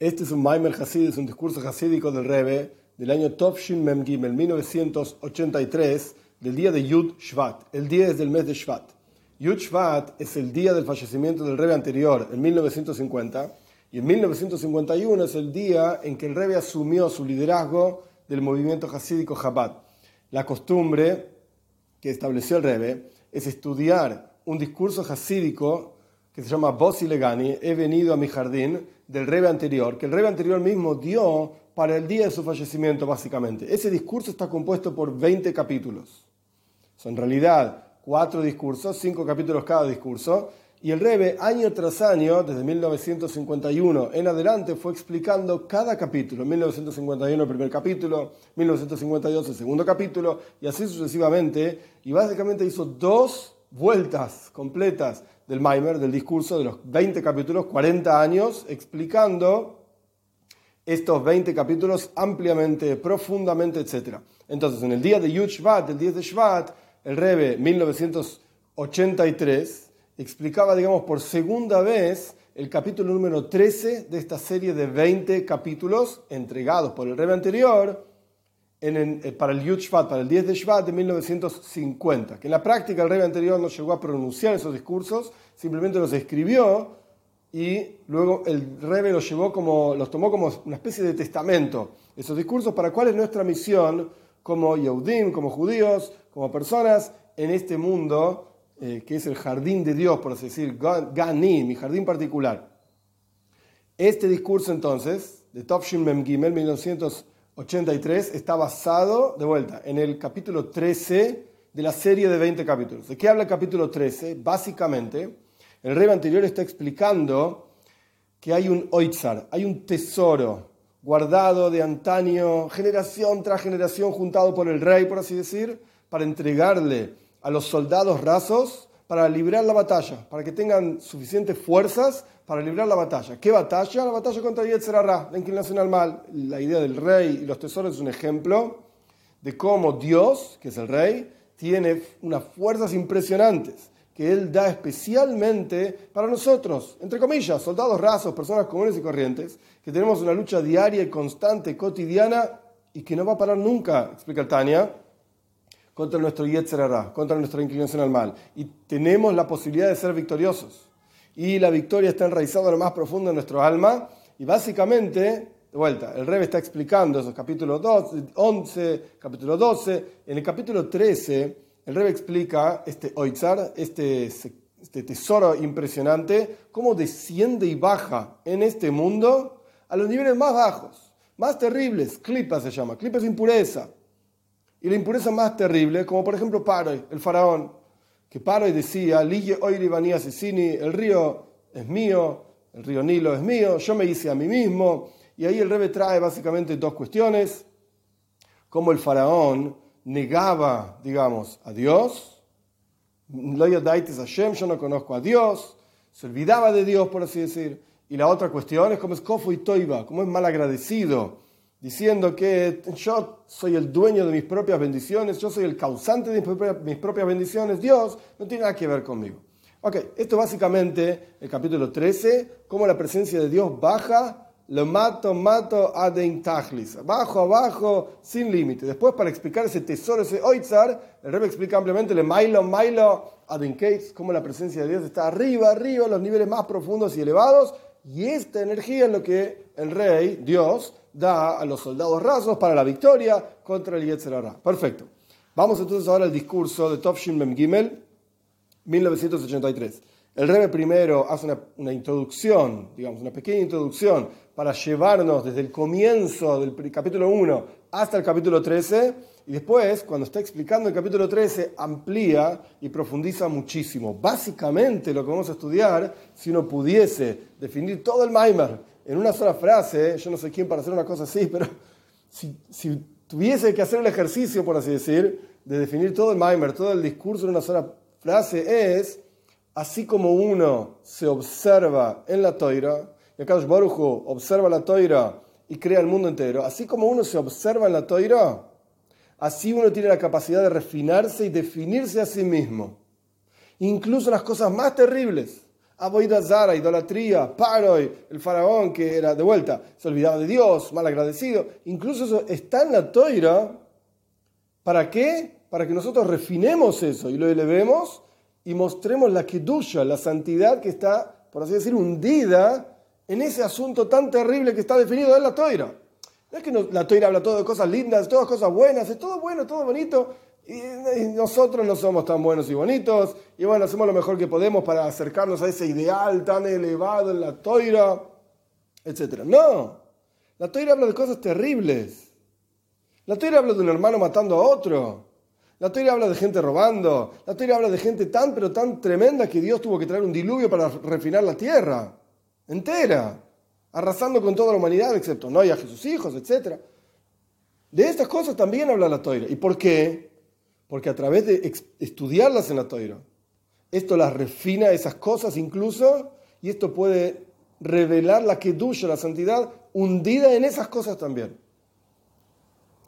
Este es un Maimer Hasid, es un discurso hasídico del Rebbe del año Tovshin Mem Gimel 1983, del día de Yud Shvat. El día es del mes de Shvat. Yud Shvat es el día del fallecimiento del Rebbe anterior, en 1950, y en 1951 es el día en que el Rebbe asumió su liderazgo del movimiento hasídico Chabad. La costumbre que estableció el Rebbe es estudiar un discurso hasídico que se llama Bosi Legani, he venido a mi jardín, del Rebe anterior, que el Rebe anterior mismo dio para el día de su fallecimiento, básicamente. Ese discurso está compuesto por 20 capítulos. Son en realidad cuatro discursos, cinco capítulos cada discurso, y el Rebe, año tras año, desde 1951 en adelante, fue explicando cada capítulo. 1951 el primer capítulo, 1952 el segundo capítulo, y así sucesivamente. Y básicamente hizo dos vueltas completas del Maimer, del discurso de los 20 capítulos, 40 años, explicando estos 20 capítulos ampliamente, profundamente, etc. Entonces, en el día de Yud Shvat, el 10 de Shvat, el Rebbe, 1983, explicaba, digamos, por segunda vez el capítulo número 13 de esta serie de 20 capítulos entregados por el Rebbe anterior eh, para el Yud Shvat, para el 10 de Shvat de 1950, que en la práctica el rey anterior no llegó a pronunciar esos discursos, simplemente los escribió y luego el rey los, llevó como, los tomó como una especie de testamento, esos discursos para cuál es nuestra misión como Yehudim, como judíos, como personas en este mundo eh, que es el jardín de Dios, por así decir, Gani, mi jardín particular. Este discurso entonces, de Tovshin Mem Gimel, 1950, 83 está basado, de vuelta, en el capítulo 13 de la serie de 20 capítulos. ¿De qué habla el capítulo 13? Básicamente, el rey anterior está explicando que hay un oitzar, hay un tesoro guardado de antaño, generación tras generación, juntado por el rey, por así decir, para entregarle a los soldados rasos para librar la batalla, para que tengan suficientes fuerzas para librar la batalla. ¿Qué batalla? La batalla contra Yetzerará, la inclinación al mal. La idea del rey y los tesoros es un ejemplo de cómo Dios, que es el rey, tiene unas fuerzas impresionantes que Él da especialmente para nosotros, entre comillas, soldados rasos, personas comunes y corrientes, que tenemos una lucha diaria y constante, cotidiana, y que no va a parar nunca, explica Tania, contra nuestro Yetzerará, contra nuestra inclinación al mal. Y tenemos la posibilidad de ser victoriosos y la victoria está enraizada en lo más profundo de nuestro alma. Y básicamente, de vuelta, el Rebe está explicando esos capítulos 11, capítulo 12. En el capítulo 13, el Rebe explica este Oitzar, este, este tesoro impresionante, cómo desciende y baja en este mundo a los niveles más bajos, más terribles. Clipa se llama, clipa es impureza. Y la impureza más terrible, como por ejemplo Paro, el faraón, que paro y decía, Lige Oiri Asesini, el río es mío, el río Nilo es mío, yo me hice a mí mismo. Y ahí el Rebe trae básicamente dos cuestiones, cómo el faraón negaba, digamos, a Dios, yo no conozco a Dios, se olvidaba de Dios, por así decir. Y la otra cuestión es cómo es y Toiba, cómo es mal agradecido diciendo que yo soy el dueño de mis propias bendiciones, yo soy el causante de mis propias bendiciones, Dios no tiene nada que ver conmigo. Ok, esto básicamente el capítulo 13, cómo la presencia de Dios baja, lo mato, mato, aden tachlis, abajo, abajo, sin límite. Después, para explicar ese tesoro, ese oitzar, el rey explica ampliamente, le mailo, mailo, kates, cómo la presencia de Dios está arriba, arriba, los niveles más profundos y elevados, y esta energía es lo que el rey, Dios, da a los soldados rasos para la victoria contra el Yetzerara. Perfecto. Vamos entonces ahora al discurso de Tovshin Mem Gimel, 1983. El Rebe primero hace una, una, introducción, digamos, una pequeña introducción para llevarnos desde el comienzo del capítulo 1 hasta el capítulo 13, y después, cuando está explicando el capítulo 13, amplía y profundiza muchísimo. Básicamente lo que vamos a estudiar, si uno pudiese definir todo el Maimer en una sola frase, yo no sé quién para hacer una cosa así, pero si, tuviese que hacer el ejercicio, por así decir, de definir todo el Maimer, todo el discurso en una sola frase, es así como uno se observa en la toira, y acá Barujo observa la toira y crea el mundo entero, así como uno se observa en la toira, así uno tiene la capacidad de refinarse y definirse a sí mismo. Incluso las cosas más terribles, Aboida Zara, idolatría, Paroi, el faraón que era de vuelta, se olvidaba de Dios, mal agradecido. Incluso eso está en la toira. ¿Para qué? Para que nosotros refinemos eso y lo elevemos y mostremos la kedusha, la santidad que está, por así decir, hundida en ese asunto tan terrible que está definido en la toira. No es que la toira habla todo de cosas lindas, todas cosas buenas, es todo bueno, todo bonito, y, nosotros no somos tan buenos y bonitos, y bueno, hacemos lo mejor que podemos para acercarnos a ese ideal tan elevado en la toira, etc. No, la toira habla de cosas terribles. La toira habla de un hermano matando a otro. La toira habla de gente robando. La toira habla de gente tan pero tan tremenda que Dios tuvo que traer un diluvio para refinar la tierra entera, arrasando con toda la humanidad, excepto no y a sus hijos, etc. De estas cosas también habla la toira. ¿Y por qué? Porque a través de estudiarlas en la Toira, esto las refina esas cosas incluso, y esto puede revelar la kedusha, la santidad, hundida en esas cosas también.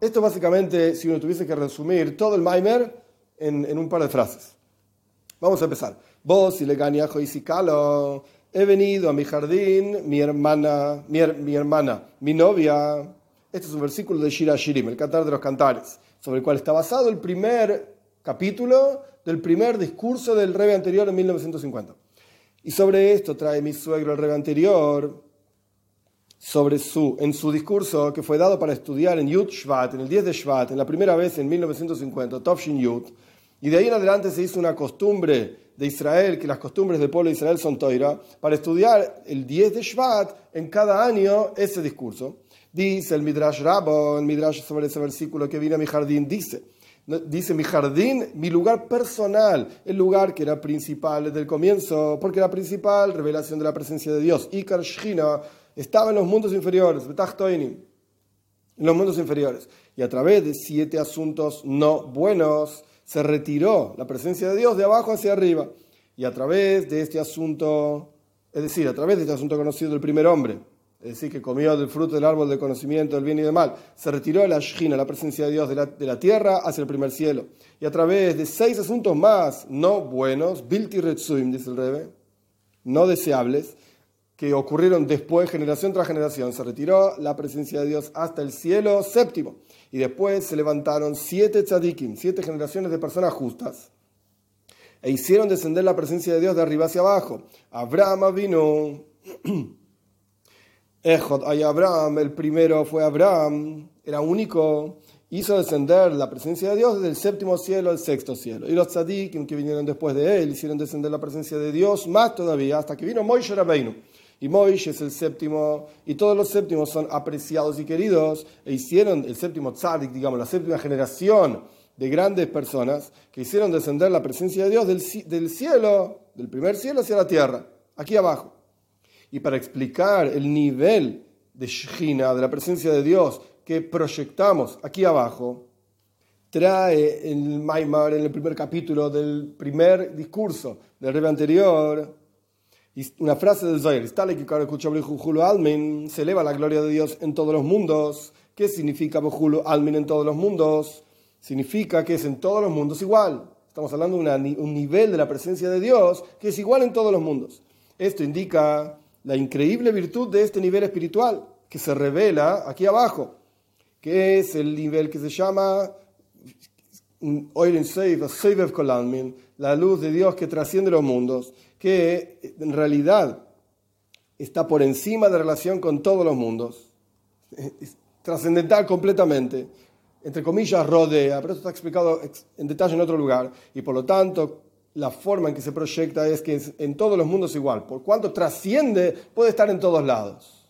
Esto básicamente, si uno tuviese que resumir todo el Maimer en, un par de frases. Vamos a empezar. Vos, y le y Sicalo, he venido a mi jardín, mi hermana, mi, hermana, mi novia. Este es un versículo de Shira Shirim, el cantar de los cantares sobre el cual está basado el primer capítulo del primer discurso del rey anterior en 1950. Y sobre esto trae mi suegro el rey anterior, sobre su, en su discurso que fue dado para estudiar en Yud Shvat, en el 10 de Shvat, en la primera vez en 1950, Tovshin Yud, y de ahí en adelante se hizo una costumbre de Israel, que las costumbres del pueblo de Israel son Toira, para estudiar el 10 de Shvat en cada año ese discurso. Dice el Midrash Rabo, el Midrash sobre ese versículo que viene a mi jardín, dice, dice mi jardín, mi lugar personal, el lugar que era principal desde el comienzo, porque la principal revelación de la presencia de Dios, Ikar Shina, estaba en los mundos inferiores, en los mundos inferiores. Y a través de siete asuntos no buenos, se retiró la presencia de Dios de abajo hacia arriba. Y a través de este asunto, es decir, a través de este asunto conocido del primer hombre, es decir, que comió del fruto del árbol del conocimiento del bien y del mal, se retiró de la Shina, la presencia de Dios, de la, tierra hacia el primer cielo. Y a través de seis asuntos más no buenos, Bilti Retsuim, dice el Rebe, no deseables, que ocurrieron después, generación tras generación, se retiró la presencia de Dios hasta el cielo séptimo. Y después se levantaron siete tzadikim, siete generaciones de personas justas, e hicieron descender la presencia de Dios de arriba hacia abajo. Abraham vino. Ejod hay Abraham, el primero fue Abraham, era único, hizo descender la presencia de Dios desde el séptimo cielo al sexto cielo. Y los tzadikim que vinieron después de él hicieron descender la presencia de Dios más todavía, hasta que vino Moishe Rabbeinu. Y Moishe es el séptimo, y todos los séptimos son apreciados y queridos, e hicieron el séptimo tzadik, digamos, la séptima generación de grandes personas que hicieron descender la presencia de Dios del, del cielo, del primer cielo hacia la tierra, aquí abajo. Y para explicar el nivel de Shechina, de la presencia de Dios que proyectamos aquí abajo, trae el Maimar en el primer capítulo del primer discurso del rey anterior una frase del Zohar, se eleva la gloria de Dios en todos los mundos. ¿Qué significa Bojulo Almin en todos los mundos? Significa que es en todos los mundos igual. Estamos hablando de un nivel de la presencia de Dios que es igual en todos los mundos. Esto indica la increíble virtud de este nivel espiritual que se revela aquí abajo, que es el nivel que se llama la luz de Dios que trasciende los mundos, que en realidad está por encima de relación con todos los mundos, es trascendental completamente, entre comillas rodea, pero esto está explicado en detalle en otro lugar, y por lo tanto la forma en que se proyecta es que en todos los mundos igual. Por cuanto trasciende, puede estar en todos lados.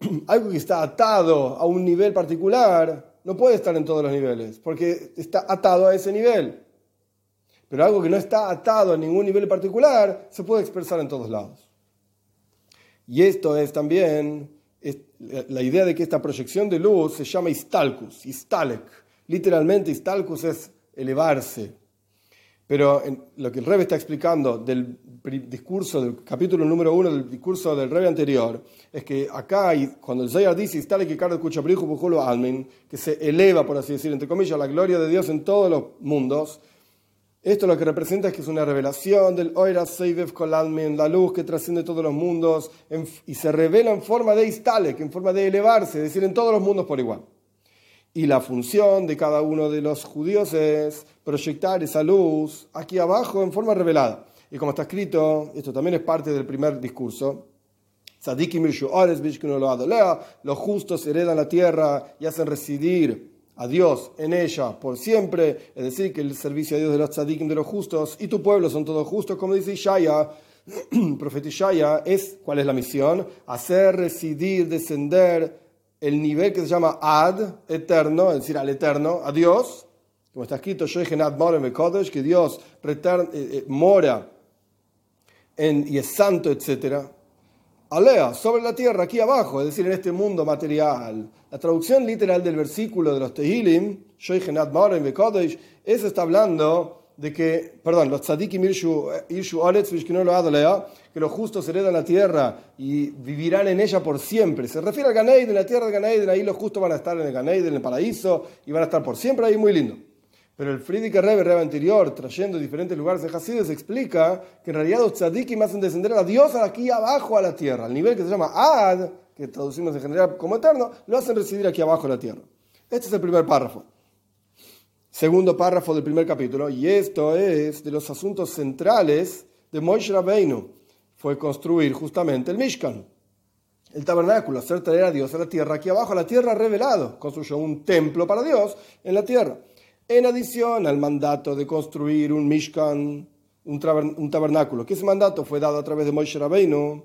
Algo que está atado a un nivel particular no puede estar en todos los niveles, porque está atado a ese nivel. Pero algo que no está atado a ningún nivel particular se puede expresar en todos lados. Y esto es también la idea de que esta proyección de luz se llama istalkus, istalek. Literalmente istalkus es elevarse, pero lo que el Rebbe está explicando del discurso, del capítulo número uno del discurso del Rebbe anterior, es que acá, cuando el Zayar dice, que se eleva, por así decir, entre comillas, la gloria de Dios en todos los mundos, Esto lo que representa es que es una revelación del Oira Seivev Kolalmen, la luz que trasciende todos los mundos y se revela en forma de Istalek, en forma de elevarse, es decir, en todos los mundos por igual. Y la función de cada uno de los judíos es proyectar esa luz aquí abajo en forma revelada. Y como está escrito, esto también es parte del primer discurso, los justos heredan la tierra y hacen residir a Dios en ella por siempre, es decir, que el servicio a Dios de los tzadikim de los justos y tu pueblo son todos justos, como dice Ishaya, profeta Ishaya, es, ¿cuál es la misión? Hacer residir, descender el nivel que se llama Ad, eterno, es decir, al eterno, a Dios, como está escrito, que Dios eh, eh, mora en, y es santo, etc. Alea, sobre la tierra, aquí abajo, es decir, en este mundo material. La traducción literal del versículo de los Tehilim, eso está hablando de que, perdón, los tzadikim irshu que los justos heredan la tierra y vivirán en ella por siempre. Se refiere al Ganeiden, la tierra de Ganeiden, ahí los justos van a estar en el Ganeiden, en el paraíso, y van a estar por siempre ahí, muy lindo. Pero el Friedrich Rebbe, Rebbe anterior, trayendo diferentes lugares de Hasides, explica que en realidad los tzadikim hacen descender a Dios aquí abajo a la tierra, al nivel que se llama Ad, que traducimos en general como eterno, lo hacen residir aquí abajo a la tierra. Este es el primer párrafo. Segundo párrafo del primer capítulo, y esto es de los asuntos centrales de Moshe Rabbeinu. Fue construir justamente el Mishkan, el tabernáculo, hacer traer a Dios a la tierra, aquí abajo a la tierra revelado. Construyó un templo para Dios en la tierra. En adición al mandato de construir un Mishkan, un, tabernáculo, que ese mandato fue dado a través de Moshe Rabbeinu,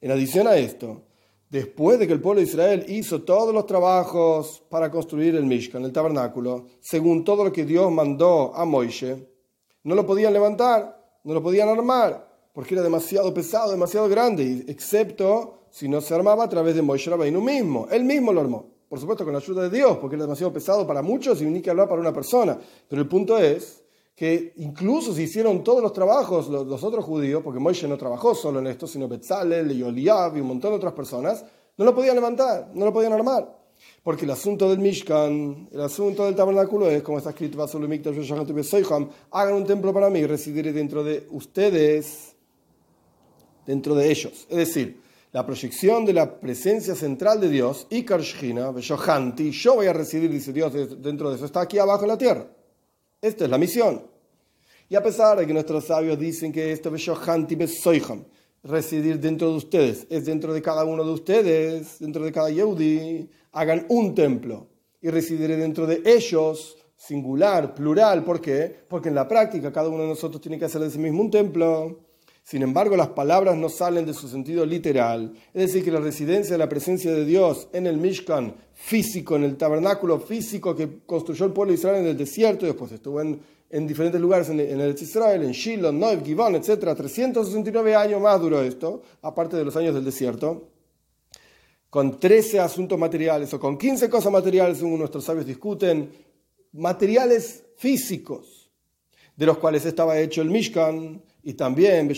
en adición a esto, después de que el pueblo de Israel hizo todos los trabajos para construir el Mishkan, el tabernáculo, según todo lo que Dios mandó a Moshe, no lo podían levantar, no lo podían armar, porque era demasiado pesado, demasiado grande, excepto si no se armaba a través de Moshe Rabbeinu mismo. Él mismo lo armó. Por supuesto, con la ayuda de Dios, porque era demasiado pesado para muchos y ni que hablar para una persona. Pero el punto es que incluso si hicieron todos los trabajos los, otros judíos, porque Moisés no trabajó solo en esto, sino Betzalel y Oliab y un montón de otras personas, no lo podían levantar, no lo podían armar. Porque el asunto del Mishkan, el asunto del tabernáculo es, como está escrito, hagan un templo para mí y residiré dentro de ustedes, dentro de ellos. Es decir, la proyección de la presencia central de Dios, y Shchina, yo voy a residir, dice Dios, dentro de eso, está aquí abajo en la tierra. Esta es la misión. Y a pesar de que nuestros sabios dicen que esto, residir dentro de ustedes, es dentro de cada uno de ustedes, dentro de cada Yehudi, hagan un templo y residiré dentro de ellos, singular, plural. ¿Por qué? Porque en la práctica cada uno de nosotros tiene que hacer de sí mismo un templo. Sin embargo, las palabras no salen de su sentido literal. Es decir, que la residencia de la presencia de Dios en el Mishkan físico, en el tabernáculo físico que construyó el pueblo de Israel en el desierto y después estuvo en, diferentes lugares en, el Israel, en Shiloh, Noib, Givon, etc. 369 años más duró esto, aparte de los años del desierto. Con 13 asuntos materiales o con 15 cosas materiales, según nuestros sabios discuten, materiales físicos, de los cuales estaba hecho el Mishkan, y también,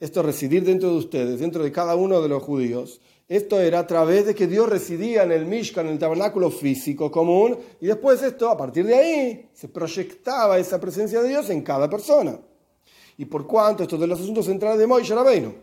esto residir dentro de ustedes, dentro de cada uno de los judíos, esto era a través de que Dios residía en el Mishkan, en el tabernáculo físico común, y después esto, a partir de ahí, se proyectaba esa presencia de Dios en cada persona. Y por cuanto esto de los asuntos centrales de Moisés Rabbeinu,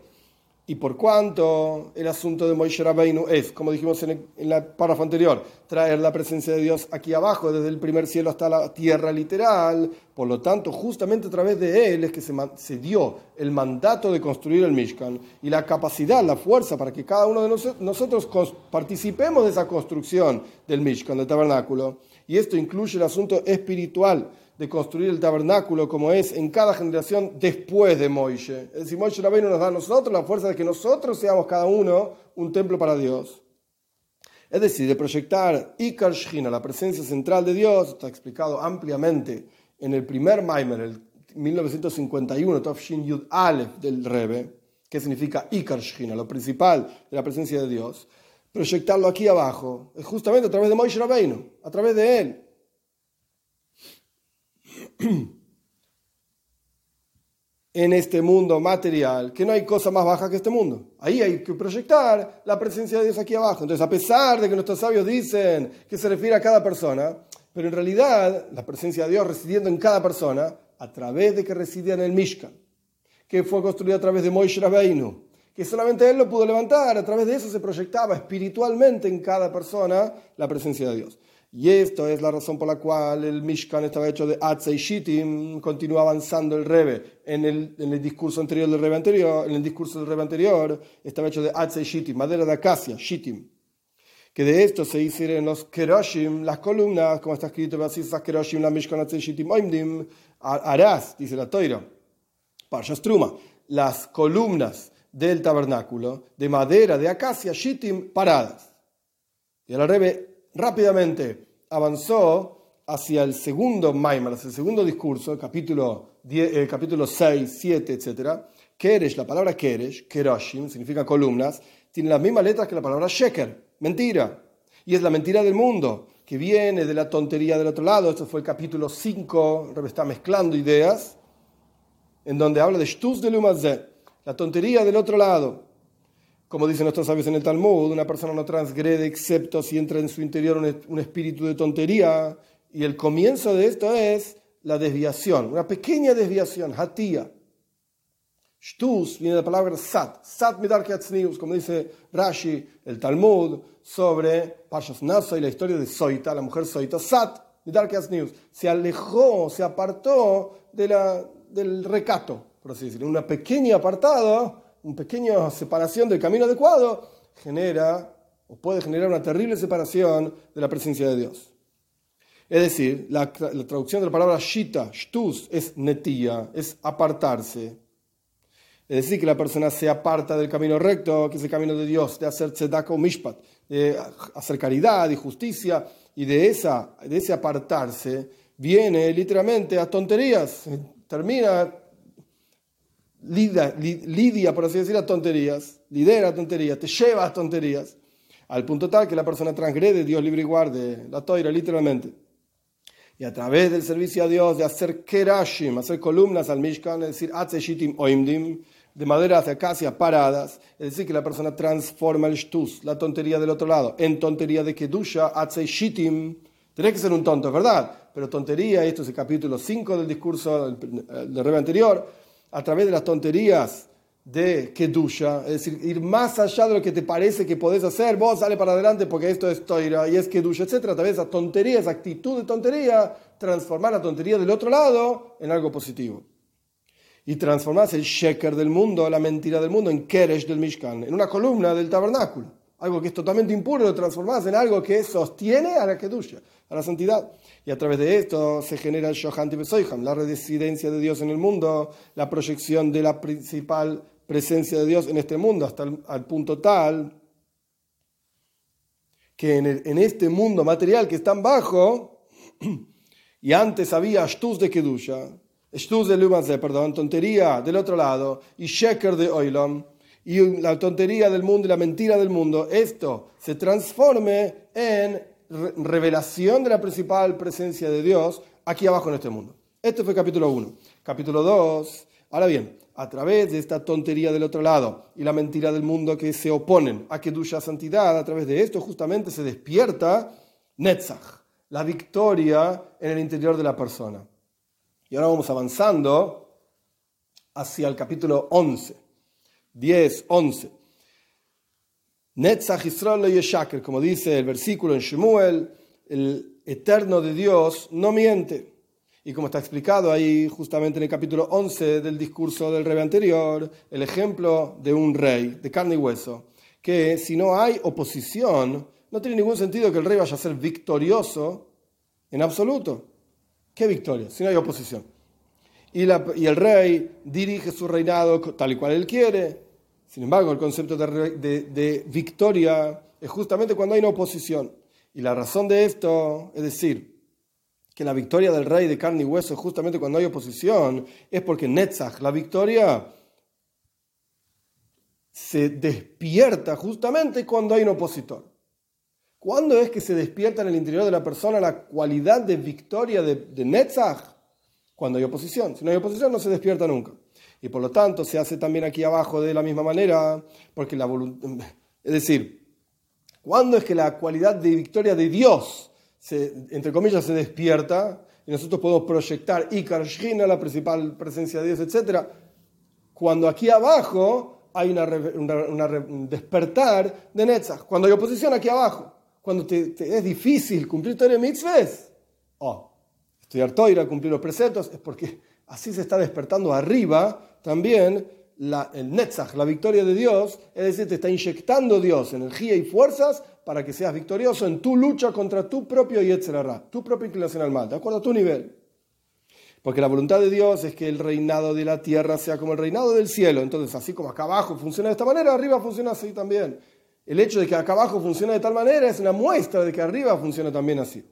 y por cuanto el asunto de Moisés Rabbeinu es, como dijimos en, el, párrafo anterior, traer la presencia de Dios aquí abajo, desde el primer cielo hasta la tierra literal, por lo tanto, justamente a través de él es que se, se dio el mandato de construir el Mishkan y la capacidad, la fuerza para que cada uno de nosotros participemos de esa construcción del Mishkan, del tabernáculo. Y esto incluye el asunto espiritual de construir el tabernáculo como es en cada generación después de Moishe. Es decir, Moishe Rabbeinu nos da a nosotros la fuerza de que nosotros seamos cada uno un templo para Dios. Es decir, de proyectar Ikar Shechina, la presencia central de Dios, está explicado ampliamente en el primer Maimer, el 1951, Tofshin Yud Aleph del Rebe, que significa Ikar Shechina, lo principal de la presencia de Dios. Proyectarlo aquí abajo, justamente a través de Moishe Rabbeinu, a través de él. en este mundo material, que no hay cosa más baja que este mundo. Ahí hay que proyectar la presencia de Dios aquí abajo. Entonces, a pesar de que nuestros sabios dicen que se refiere a cada persona, Pero en realidad, la presencia de Dios residiendo en cada persona, a través de que residía en el Mishkan, que fue construido a través de Moishe Rabbeinu, que solamente él lo pudo levantar, a través de eso se proyectaba espiritualmente en cada persona la presencia de Dios. Y esto es la razón por la cual el Mishkan estaba hecho de Atze Shittim, continúa avanzando el Rebe en el, en discurso anterior del Rebe anterior, en el discurso del Rebe anterior, estaba hecho de Atze Shittim, madera de acacia, Shittim. Que de esto se hicieron los Keroshim, las columnas, como está escrito, así Keroshim, la Mishkan Atze Shittim, Oimdim, Arás, dice la Toira, Parshas Truma, las columnas del tabernáculo de madera de acacia, Shittim, paradas. Y el Rebe rápidamente avanzó hacia el segundo Maimar, hacia el segundo discurso, el capítulo, el capítulo 6, 7, etc. Keresh, la palabra Keresh, Keroshim, significa columnas, tiene las mismas letras que la palabra Sheker, mentira. Y es la mentira del mundo, que viene de la tontería del otro lado. Esto fue el capítulo 5, está mezclando ideas, en donde habla de Shtus de Lumazé, la tontería del otro lado. Como dicen nuestros sabios en el Talmud, una persona no transgrede excepto si entra en su interior un, espíritu de tontería. Y el comienzo de esto es la desviación, una pequeña desviación, hatía. Shtus viene de la palabra sat, sat midar como dice Rashi, el Talmud, sobre Pashas Nasa y la historia de Soita, la mujer Soita, sat midar se alejó, se apartó del recato, por así decirlo, una pequeña apartada una pequeña separación del camino adecuado genera o puede generar una terrible separación de la presencia de Dios. Es decir, la, traducción de la palabra shita, shtus, es netía, es apartarse. Es decir, que la persona se aparta del camino recto, que es el camino de Dios, de hacer tzedaka o mishpat, de hacer caridad y justicia, y de, esa, de ese apartarse viene literalmente a tonterías, termina lidia, por así decir, a tonterías, lidera a tonterías, te lleva a tonterías, al punto tal que la persona transgrede, Dios libre y guarde, la toira literalmente. Y a través del servicio a Dios, de hacer kerashim, hacer columnas al Mishkan, es decir, atzeshitim oimdim, de madera hacia acacia paradas, es decir, que la persona transforma el shtus, la tontería del otro lado, en tontería de kedusha, atzeshitim. Tiene que ser un tonto, ¿verdad? Pero tontería, esto es el capítulo 5 del discurso del, del anterior, a través de las tonterías de Kedusha, es decir, ir más allá de lo que te parece que podés hacer, vos sale para adelante porque esto es Toira y es Kedusha, etc. A través de esa tontería, esa actitud de tontería, transformar la tontería del otro lado en algo positivo. Y transformás el sheker del mundo, la mentira del mundo, en Keresh del Mishkan, en una columna del tabernáculo. Algo que es totalmente impuro, lo transformás en algo que sostiene a la Kedusha, a la santidad. Y a través de esto se genera el Shohanti Besoiham, la residencia de Dios en el mundo, la proyección de la principal presencia de Dios en este mundo, hasta el al punto tal que en, este mundo material que es tan bajo, y antes había Shtus de Kedusha, Shtus de Lumazé, perdón, tontería del otro lado, y Sheker de Oilam, y la tontería del mundo y la mentira del mundo, esto se transforme en revelación de la principal presencia de Dios aquí abajo en este mundo. Este fue capítulo 1. Capítulo 2. Ahora bien, a través de esta tontería del otro lado y la mentira del mundo que se oponen a Kedusha Santidad, a través de esto justamente se despierta Netzach, la victoria en el interior de la persona. Y ahora vamos avanzando hacia el capítulo 11. 10, 11. Netzach Israel Yeshaker, como dice el versículo en Shemuel, el eterno de Dios no miente. Y como está explicado ahí justamente en el capítulo 11 del discurso del rey anterior, el ejemplo de un rey de carne y hueso, que si no hay oposición, no tiene ningún sentido que el rey vaya a ser victorioso en absoluto. ¿Qué victoria? Si no hay oposición. Y, y el rey dirige su reinado tal y cual él quiere, sin embargo, el concepto de, victoria es justamente cuando hay una oposición. Y la razón de esto, es decir, que la victoria del rey de carne y hueso es justamente cuando hay oposición, es porque Netzach, la victoria, se despierta justamente cuando hay un opositor. ¿Cuándo es que se despierta en el interior de la persona la cualidad de victoria de, de Netzach? Cuando hay oposición. Si no hay oposición, no se despierta nunca. Y por lo tanto se hace también aquí abajo de la misma manera, porque la voluntad... Es decir, ¿cuándo es que la cualidad de victoria de Dios entre comillas, se despierta y nosotros podemos proyectar Shina, la principal presencia de Dios, etc. Cuando aquí abajo hay una, un despertar de Netzach, cuando hay oposición aquí abajo, cuando te, es difícil cumplir Torah mitzvahs, oh, estudiar Torah, cumplir los preceptos, es porque así se está despertando arriba también el Netzach, la victoria de Dios, es decir, te está inyectando Dios energía y fuerzas para que seas victorioso en tu lucha contra tu propio Yetzerara, tu propia inclinación al mal, de acuerdo a tu nivel. Porque la voluntad de Dios es que el reinado de la tierra sea como el reinado del cielo. Entonces, así como acá abajo funciona de esta manera, arriba funciona así también. El hecho de que acá abajo funciona de tal manera es una muestra de que arriba funciona también así.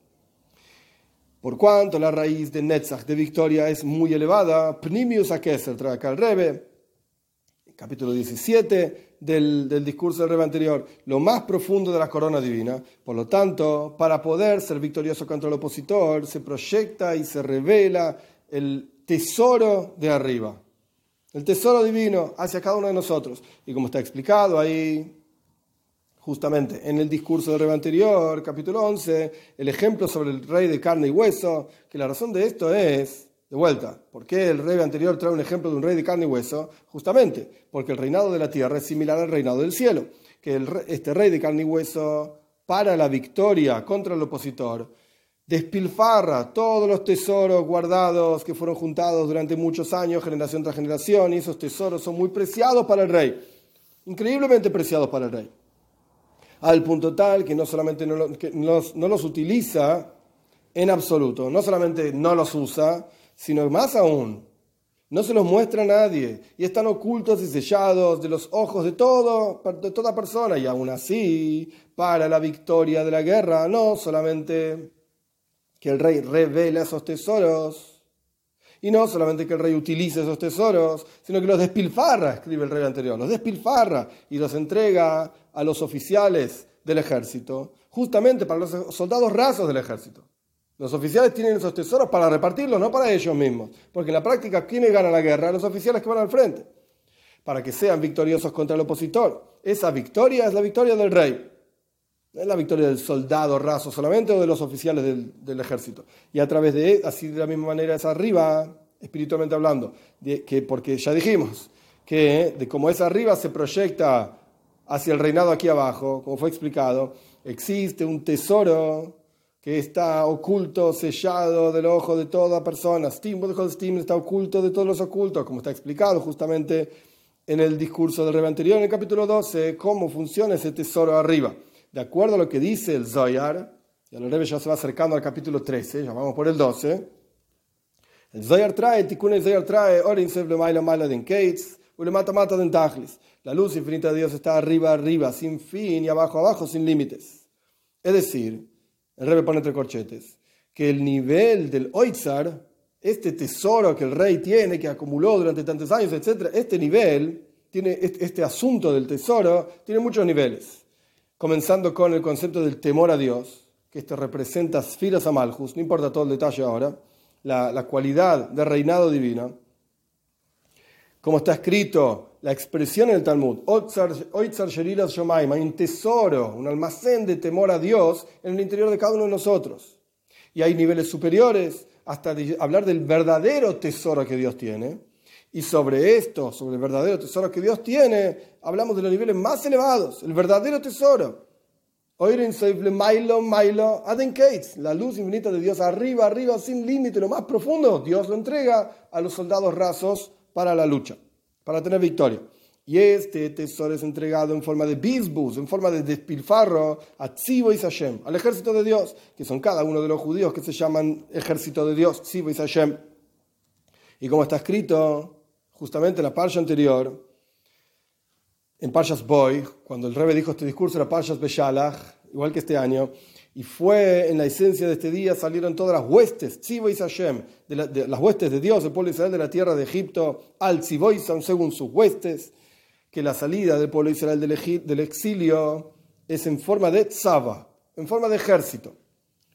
Por cuanto la raíz de Netzach, de victoria, es muy elevada, Pnimius Akeser, trae acá el Rebe, capítulo 17 del, del, discurso del Rebe anterior, lo más profundo de la corona divina. Por lo tanto, para poder ser victorioso contra el opositor, se proyecta y se revela el tesoro de arriba, el tesoro divino hacia cada uno de nosotros. Y como está explicado ahí, justamente en el discurso del Rebe anterior, capítulo 11, el ejemplo sobre el rey de carne y hueso, que la razón de esto es de vuelta, ¿por qué el rey anterior trae un ejemplo de un rey de carne y hueso? Justamente porque el reinado de la tierra es similar al reinado del cielo, que este rey de carne y hueso, para la victoria contra el opositor, despilfarra todos los tesoros guardados que fueron juntados durante muchos años, generación tras generación, y esos tesoros son muy preciados para el rey, increíblemente preciados para el rey, al punto tal que no solamente no los utiliza en absoluto, no solamente no los usa, sino más aún, no se los muestra a nadie y están ocultos y sellados de los ojos de, de toda persona y aún así, para la victoria de la guerra, no solamente que el rey revela esos tesoros, y no solamente que el rey utilice esos tesoros, sino que los despilfarra, escribe el rey anterior, los despilfarra y los entrega a los oficiales del ejército, justamente para los soldados rasos del ejército. Los oficiales tienen esos tesoros para repartirlos, no para ellos mismos. Porque en la práctica, ¿quiénes ganan la guerra? Los oficiales que van al frente. Para que sean victoriosos contra el opositor. Esa victoria es la victoria del rey. No es la victoria del soldado raso solamente o de los oficiales del, ejército. Y a través de, así de la misma manera es arriba, espiritualmente hablando. que, porque ya dijimos que de como es arriba se proyecta hacia el reinado aquí abajo, como fue explicado, existe un tesoro que está oculto, sellado del ojo de toda persona. Steam, Steam está oculto de todos los ocultos, como está explicado justamente en el discurso del Rebe anterior, en el capítulo 12, cómo funciona ese tesoro arriba. De acuerdo a lo que dice el Zoyar, y el Rebe ya se va acercando al capítulo 13, ya vamos por el 12. El Zoyar trae, Tikkun el Zoyar trae, Orin Sev Maila Maila Den Kates, Mata Mata Den La luz infinita de Dios está arriba, arriba, sin fin, y abajo, abajo, sin límites. Es decir, el rey pone entre corchetes, que el nivel del Oitzar, este tesoro que el rey tiene, que acumuló durante tantos años, etc., este nivel, tiene, este asunto del tesoro, tiene muchos niveles. Comenzando con el concepto del temor a Dios, que esto representa Sfiras Amalhus, no importa todo el detalle ahora, la, cualidad de reinado divino. Como está escrito la expresión en el Talmud, un tesoro, un almacén de temor a Dios en el interior de cada uno de nosotros. Y hay niveles superiores hasta hablar del verdadero tesoro que Dios tiene. Y sobre esto, sobre el verdadero tesoro que Dios tiene, hablamos de los niveles más elevados, el verdadero tesoro. La luz infinita de Dios arriba, arriba, sin límite, lo más profundo, Dios lo entrega a los soldados rasos para la lucha para tener victoria. Y este tesoro es entregado en forma de bisbus, en forma de despilfarro, a Tzivo y Sashem, al ejército de Dios, que son cada uno de los judíos que se llaman ejército de Dios, Tzivo y Sashem. Y como está escrito justamente en la parsha anterior, en Parshas Boy, cuando el rebe dijo este discurso, era Parshas Beshalach, igual que este año, y fue en la esencia de este día, salieron todas las huestes, Tzivo y Sashem, de, las huestes de Dios, el pueblo de Israel de la tierra de Egipto, al Tzivoisan según sus huestes, que la salida del pueblo de Israel del, exilio es en forma de tzava, en forma de ejército,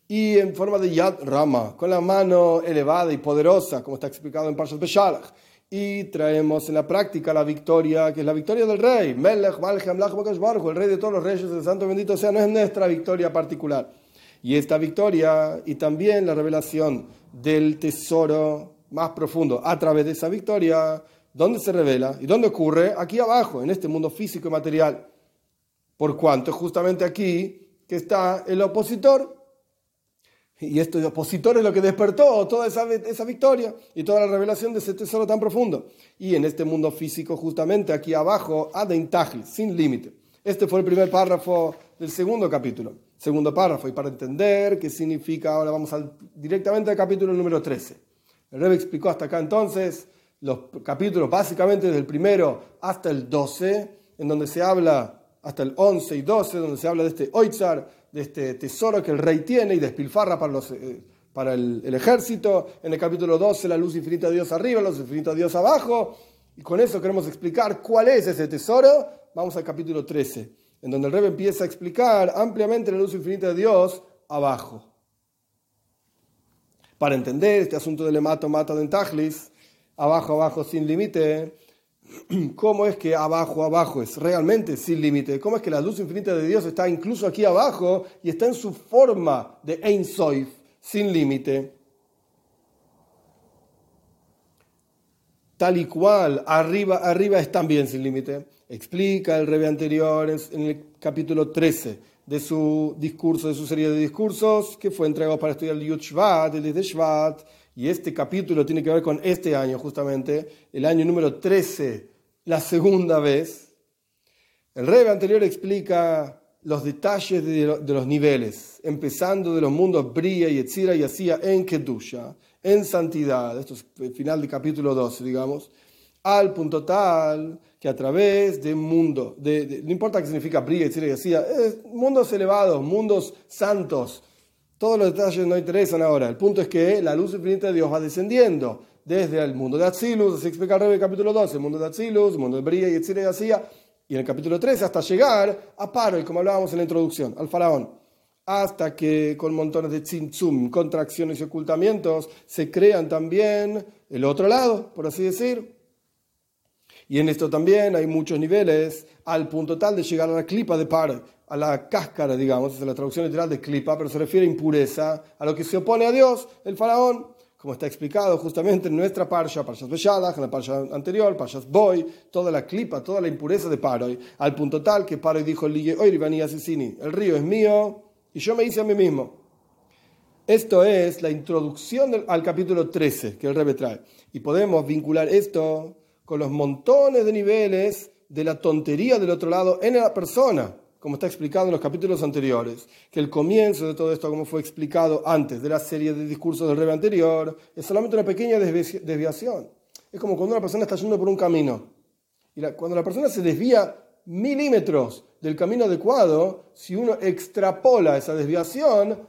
y en forma de yad rama, con la mano elevada y poderosa, como está explicado en Parshas Beshalach. Y traemos en la práctica la victoria, que es la victoria del rey. Melech, el rey de todos los reyes, el santo bendito sea, no es nuestra victoria particular. Y esta victoria y también la revelación del tesoro más profundo a través de esa victoria, ¿dónde se revela? ¿Y dónde ocurre? Aquí abajo, en este mundo físico y material. Por cuanto justamente aquí que está el opositor. Y este opositor es lo que despertó toda esa, esa victoria y toda la revelación de ese tesoro tan profundo. Y en este mundo físico, justamente aquí abajo, Aden sin límite. Este fue el primer párrafo del segundo capítulo. Segundo párrafo. Y para entender qué significa, ahora vamos directamente al capítulo número 13. El Rebbe explicó hasta acá entonces los capítulos básicamente desde el primero hasta el 12, en donde se habla hasta el 11 y 12, donde se habla de este Oitzar, de este tesoro que el rey tiene y despilfarra para, los, eh, para el, ejército. En el capítulo 12, la luz infinita de Dios arriba, la luz infinita de Dios abajo. Y con eso queremos explicar cuál es ese tesoro vamos al capítulo 13, en donde el Rebbe empieza a explicar ampliamente la luz infinita de Dios abajo. Para entender este asunto del hemato mata de Tajlis, abajo, abajo, sin límite, ¿cómo es que abajo, abajo es realmente sin límite? ¿Cómo es que la luz infinita de Dios está incluso aquí abajo y está en su forma de Ein Soif, sin límite? Tal y cual, arriba, arriba es también sin límite explica el rebe anterior en, el capítulo 13 de su discurso, de su serie de discursos, que fue entregado para estudiar el Yud Shvat, el de Shvat, y este capítulo tiene que ver con este año justamente, el año número 13, la segunda vez. El rebe anterior explica los detalles de, los niveles, empezando de los mundos Bria y Etzira y Hacía en Kedusha, en santidad, esto es el final del capítulo 12, digamos, al punto tal que a través de mundo, de, no importa qué significa brilla, y decía, mundos elevados, mundos santos, todos los detalles no interesan ahora. El punto es que la luz infinita de Dios va descendiendo desde el mundo de Atzilus, así explica en el capítulo 12, el mundo de Atzilus, el mundo de Bria y Etzira y y en el capítulo 13 hasta llegar a Paro, como hablábamos en la introducción, al faraón. Hasta que con montones de tzimtzum, contracciones y ocultamientos, se crean también el otro lado, por así decir, y en esto también hay muchos niveles, al punto tal de llegar a la clipa de par, a la cáscara, digamos, es la traducción literal de clipa, pero se refiere a impureza, a lo que se opone a Dios, el faraón, como está explicado justamente en nuestra parsha, parshas Beshalach, en la parsha anterior, parshas Boy, toda la clipa, toda la impureza de Paroy, al punto tal que Paroy dijo, el río es mío y yo me hice a mí mismo. Esto es la introducción al capítulo 13 que el Rebbe trae. Y podemos vincular esto con los montones de niveles de la tontería del otro lado en la persona, como está explicado en los capítulos anteriores, que el comienzo de todo esto, como fue explicado antes de la serie de discursos del rey anterior, es solamente una pequeña desviación. Es como cuando una persona está yendo por un camino. Y cuando la persona se desvía milímetros del camino adecuado, si uno extrapola esa desviación,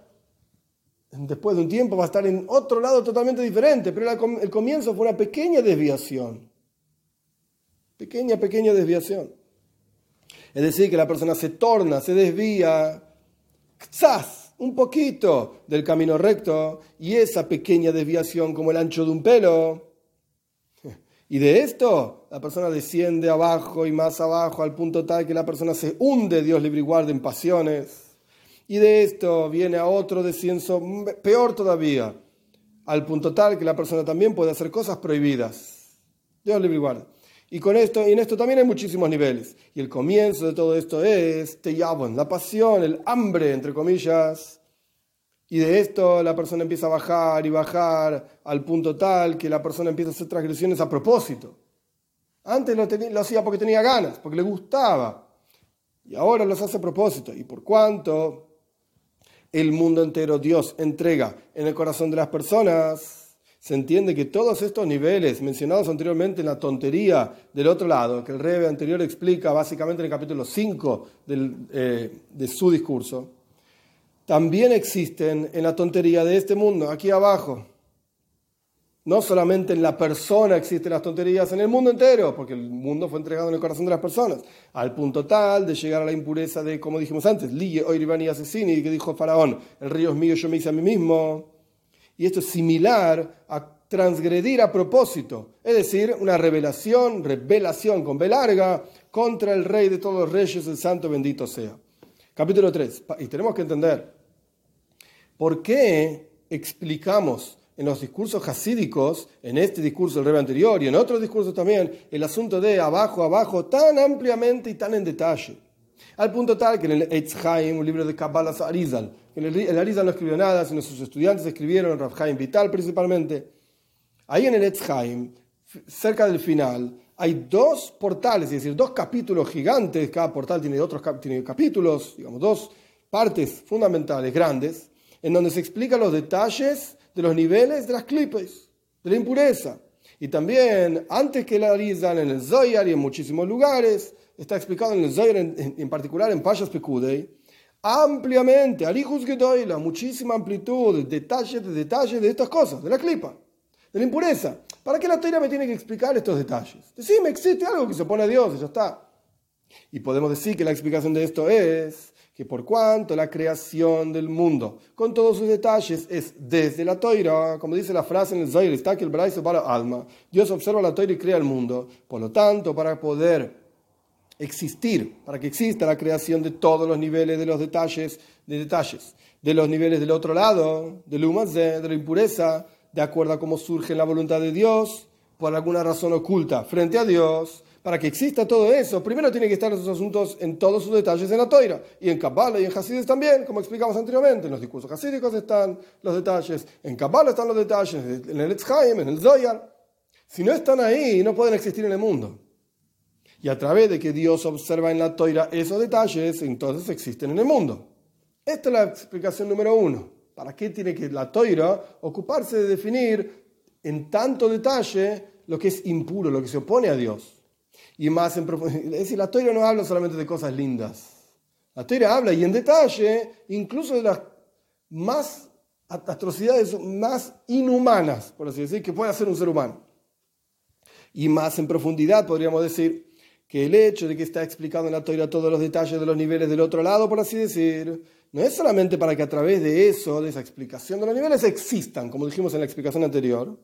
después de un tiempo va a estar en otro lado totalmente diferente, pero el comienzo fue una pequeña desviación. Pequeña, pequeña desviación. Es decir, que la persona se torna, se desvía, quizás un poquito del camino recto y esa pequeña desviación como el ancho de un pelo. Y de esto la persona desciende abajo y más abajo al punto tal que la persona se hunde, Dios libre y en pasiones. Y de esto viene a otro descenso peor todavía, al punto tal que la persona también puede hacer cosas prohibidas. Dios libre y. Y con esto, y en esto también hay muchísimos niveles. Y el comienzo de todo esto es Teyabon, la pasión, el hambre, entre comillas. Y de esto la persona empieza a bajar y bajar al punto tal que la persona empieza a hacer transgresiones a propósito. Antes lo, lo hacía porque tenía ganas, porque le gustaba. Y ahora los hace a propósito. Y por cuanto el mundo entero Dios entrega en el corazón de las personas, se entiende que todos estos niveles mencionados anteriormente en la tontería del otro lado, que el Rebe anterior explica básicamente en el capítulo 5 eh, de su discurso, también existen en la tontería de este mundo, aquí abajo. No solamente en la persona existen las tonterías, en el mundo entero, porque el mundo fue entregado en el corazón de las personas, al punto tal de llegar a la impureza de, como dijimos antes, Liye, Oiribani y Asesini, que dijo Faraón, el río es mío, yo me hice a mí mismo y esto es similar a transgredir a propósito, es decir, una revelación, revelación con B larga contra el rey de todos los reyes, el santo bendito sea. Capítulo 3. Y tenemos que entender ¿Por qué explicamos en los discursos hasídicos, en este discurso del rey anterior y en otros discursos también, el asunto de abajo, abajo, tan ampliamente y tan en detalle? Al punto tal que en el Eitz Haim, un libro de Kabbalah Arizal, el, el Arizal no escribió nada, sino sus estudiantes escribieron, Rav Haim Vital principalmente. Ahí en el Eitz Haim, cerca del final, hay dos portales, es decir, dos capítulos gigantes, cada portal tiene otros tiene capítulos, digamos, dos partes fundamentales, grandes, en donde se explican los detalles de los niveles de las clipes, de la impureza. Y también, antes que la Arizal, en el Zoyar y en muchísimos lugares, está explicado en el Zohar, en, particular en Pashas Pekudei, ampliamente, la muchísima amplitud, detalles de detalles de estas cosas, de la clipa, de la impureza. ¿Para qué la Torah me tiene que explicar estos detalles? Decime, existe algo que se opone a Dios y ya está. Y podemos decir que la explicación de esto es que por cuanto la creación del mundo, con todos sus detalles, es desde la toira, como dice la frase en el Zohar, está que el brazo para alma, Dios observa la toira y crea el mundo. Por lo tanto, para poder existir, para que exista la creación de todos los niveles de los detalles, de detalles, de los niveles del otro lado, del humazé, de la impureza, de acuerdo a cómo surge la voluntad de Dios, por alguna razón oculta frente a Dios, para que exista todo eso, primero tiene que estar esos asuntos en todos sus detalles en la toira, y en Kabbalah y en Hasides también, como explicamos anteriormente, en los discursos hasídicos están los detalles, en Kabbalah están los detalles, en el Etzheim, en el Zoyar. Si no están ahí, no pueden existir en el mundo. Y a través de que Dios observa en la toira esos detalles, entonces existen en el mundo. Esta es la explicación número uno. ¿Para qué tiene que la toira ocuparse de definir en tanto detalle lo que es impuro, lo que se opone a Dios? Y más en Es decir, la toira no habla solamente de cosas lindas. La toira habla y en detalle incluso de las más atrocidades más inhumanas, por así decir, que puede hacer un ser humano. Y más en profundidad, podríamos decir, que el hecho de que está explicado en la Torah todos los detalles de los niveles del otro lado, por así decir, no es solamente para que a través de eso, de esa explicación de los niveles, existan, como dijimos en la explicación anterior,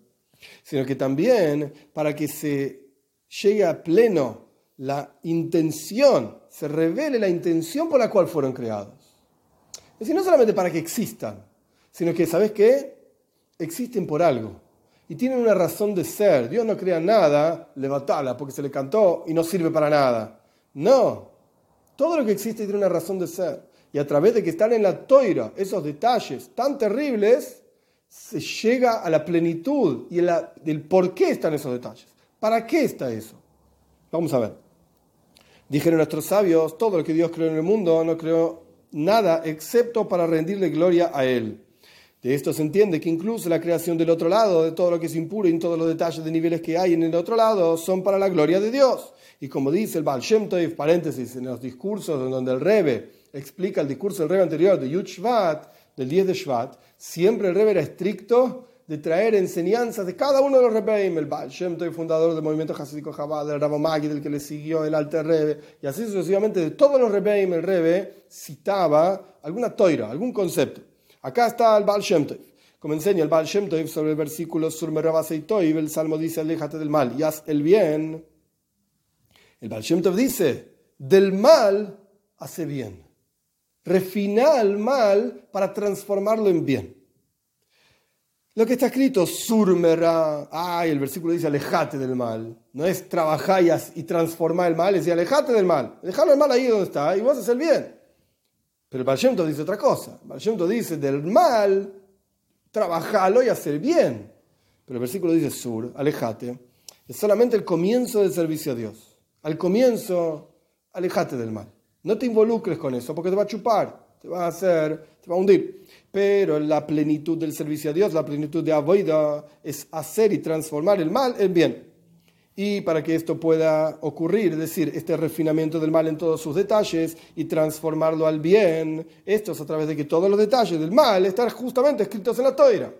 sino que también para que se llegue a pleno la intención, se revele la intención por la cual fueron creados. Es decir, no solamente para que existan, sino que, ¿sabes qué? Existen por algo y tienen una razón de ser. Dios no crea nada, levantala porque se le cantó y no sirve para nada. No, todo lo que existe tiene una razón de ser. Y a través de que están en la toira esos detalles tan terribles, se llega a la plenitud y la, del por qué están esos detalles. ¿Para qué está eso? Vamos a ver. Dijeron nuestros sabios, todo lo que Dios creó en el mundo no creó nada excepto para rendirle gloria a Él. De esto se entiende que incluso la creación del otro lado, de todo lo que es impuro y todos los detalles de niveles que hay en el otro lado, son para la gloria de Dios. Y como dice el Baal Shem Tov, paréntesis, en los discursos donde el Rebe explica el discurso del Rebe anterior de Yud Shvat, del 10 de Shvat, siempre el Rebe era estricto de traer enseñanzas de cada uno de los Rebbeim, el Baal Shem Tov, fundador del movimiento Hasidico Chabad, el Rabo Magid, del que le siguió, el Alter Rebe, y así sucesivamente de todos los Rebbeim, el Rebe citaba alguna toira, algún concepto. Acá está el Baal Shem. Como enseña el Baal Shem sobre el versículo Surmerabasei el Salmo dice, aléjate del mal y haz el bien. El Baal Shem dice, del mal hace bien. Refina el mal para transformarlo en bien. Lo que está escrito, surmera, ay, el versículo dice, alejate del mal. No es trabajar y transformar el mal, es decir, alejate del mal. Dejarlo el mal ahí donde está y vas a hacer bien. Pero el Baal dice otra cosa. El Baal dice del mal, trabajalo y hacer bien. Pero el versículo dice sur, alejate. Es solamente el comienzo del servicio a Dios. Al comienzo, alejate del mal. No te involucres con eso porque te va a chupar, te va a hacer, te va a hundir. Pero la plenitud del servicio a Dios, la plenitud de Avoida, es hacer y transformar el mal en bien. Y para que esto pueda ocurrir, es decir, este refinamiento del mal en todos sus detalles y transformarlo al bien, esto es a través de que todos los detalles del mal están justamente escritos en la toira.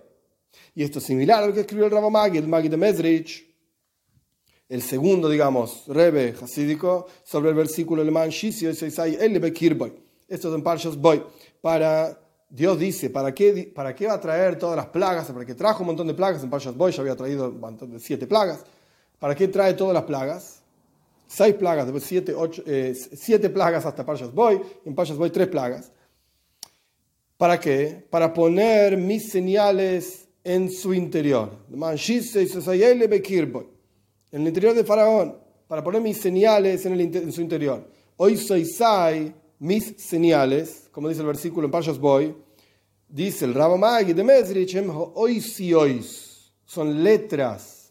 Y esto es similar a lo que escribió el Rabo Magi, el Magi de Mesrich, el segundo, digamos, Rebe hasídico, sobre el versículo alemán Shisio Esto es en Parshas Boy. Para Dios dice, ¿para qué, ¿para qué va a traer todas las plagas? Para que trajo un montón de plagas en Parshas Boy, ya había traído un montón de siete plagas. ¿Para qué trae todas las plagas? Seis plagas, después siete, eh, siete plagas hasta Parshas Boy, en Parshas Boy tres plagas. ¿Para qué? Para poner mis señales en su interior. En el interior de Faraón. Para poner mis señales en su interior. Hoy soy Sai, mis señales, como dice el versículo en Parshas Boy, dice el Rabo Magi de Mesrich, hoy si hoy son letras,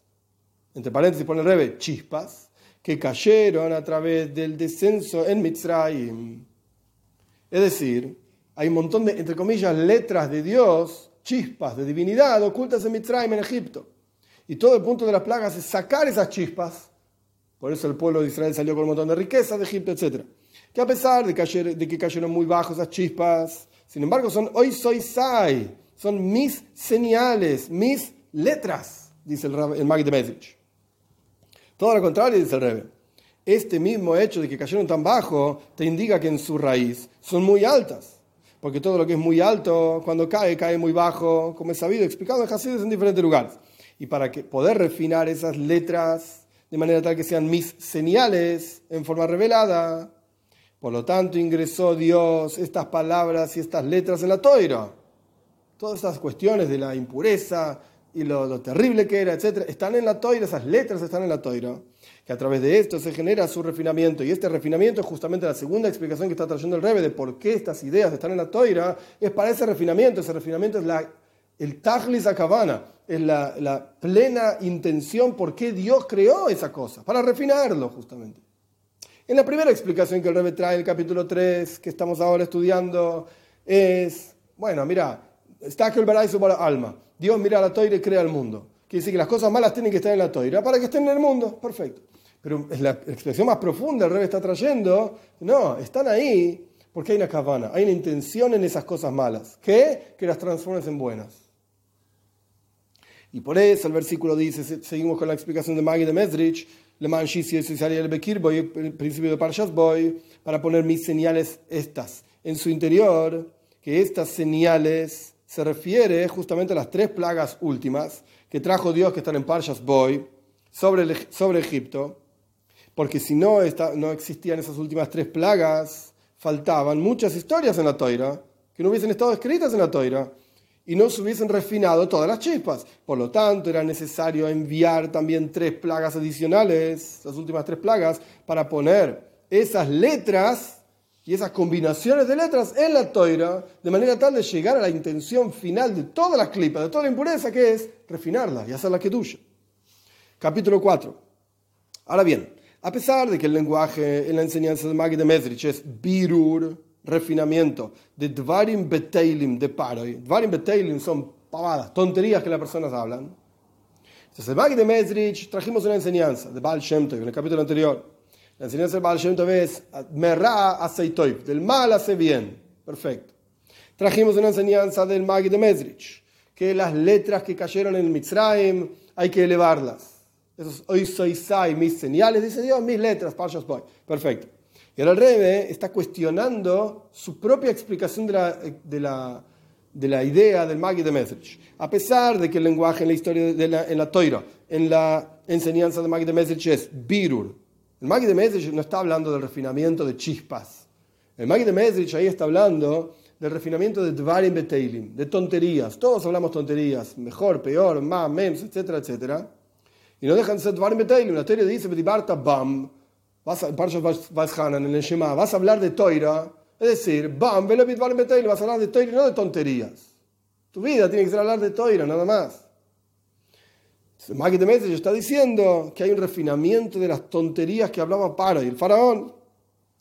entre paréntesis pone el Rebe, chispas, que cayeron a través del descenso en Mitzrayim. Es decir, hay un montón de, entre comillas, letras de Dios, chispas de divinidad ocultas en Mitzrayim, en Egipto. Y todo el punto de las plagas es sacar esas chispas. Por eso el pueblo de Israel salió con un montón de riquezas de Egipto, etc. Que a pesar de, que cayeron muy bajos esas chispas, sin embargo son hoy soy Sai, son mis señales, mis letras, dice el, el de Todo lo contrario, dice el Rebbe. Este mismo hecho de que cayeron tan bajo te indica que en su raíz son muy altas porque todo lo que es muy alto, cuando cae, cae muy bajo, como es sabido, explicado en Hasidus en diferentes lugares. Y para que, poder refinar esas letras de manera tal que sean mis señales en forma revelada, por lo tanto ingresó Dios estas palabras y estas letras en la toira. Todas esas cuestiones de la impureza y lo, lo terrible que era, etc., están en la toira, esas letras están en la toira que a través de esto se genera su refinamiento. Y este refinamiento es justamente la segunda explicación que está trayendo el Rebe de por qué estas ideas están en la toira, es para ese refinamiento. Ese refinamiento es la, el tajlis akavana, es la, la plena intención por qué Dios creó esa cosa, para refinarlo justamente. En la primera explicación que el Rebe trae, el capítulo 3, que estamos ahora estudiando, es, bueno, mira, está que el para alma. Dios mira la toira y crea el mundo. Quiere decir que las cosas malas tienen que estar en la toira para que estén en el mundo. Perfecto. Pero es la expresión más profunda, el rey está trayendo. No, están ahí porque hay una cabana, hay una intención en esas cosas malas. ¿Qué? Que las transformes en buenas. Y por eso el versículo dice, seguimos con la explicación de Maggie de Mesrich, Le el Bekir Boy, el principio de Parshas Boy, para poner mis señales estas en su interior, que estas señales se refiere justamente a las tres plagas últimas que trajo Dios que están en Parshas Boy sobre, sobre Egipto, porque si no, no existían esas últimas tres plagas, faltaban muchas historias en la toira que no hubiesen estado escritas en la toira y no se hubiesen refinado todas las chispas. Por lo tanto, era necesario enviar también tres plagas adicionales, las últimas tres plagas, para poner esas letras y esas combinaciones de letras en la toira, de manera tal de llegar a la intención final de todas las clipas, de toda la impureza, que es refinarla y hacerla que tuya. Capítulo 4. Ahora bien, a pesar de que el lenguaje en la enseñanza de Maggie de Mesrich es birur, refinamiento, de dvarim beteilim, de paroi, dvarim beteilim son pavadas, tonterías que las personas hablan. Entonces, el de trajimos una enseñanza de Baal Shem Tov en el capítulo anterior. La enseñanza del Baal Shem es merra aceitoy, del mal hace bien. Perfecto. Trajimos una enseñanza del Maggie de Mesrich, que las letras que cayeron en el Mitzrayim hay que elevarlas esos hoy soy sai, mis señales, dice Dios, mis letras, Parshas Boy. Perfecto. Y ahora el Rebe está cuestionando su propia explicación de la, de la, de la idea del Magi de Mesrich. A pesar de que el lenguaje en la historia, de la, en la Toira, en la enseñanza del Magi de Mesrich es Birur. El Magi de Mesrich no está hablando del refinamiento de chispas. El Magi de Mesrich ahí está hablando del refinamiento de Dvarim Beteilim, de tonterías. Todos hablamos tonterías, mejor, peor, más, menos, etcétera, etcétera. Y no dejan de ser Dvarim Beteilim. La Torah dice, Bam, vas a, en el Shema, vas a hablar de Toira, es decir, Bam, Beteilim, vas a hablar de Toira y no de tonterías. Tu vida tiene que ser hablar de Toira, nada más. Maggie de Messi está diciendo que hay un refinamiento de las tonterías que hablaba Paro y el faraón,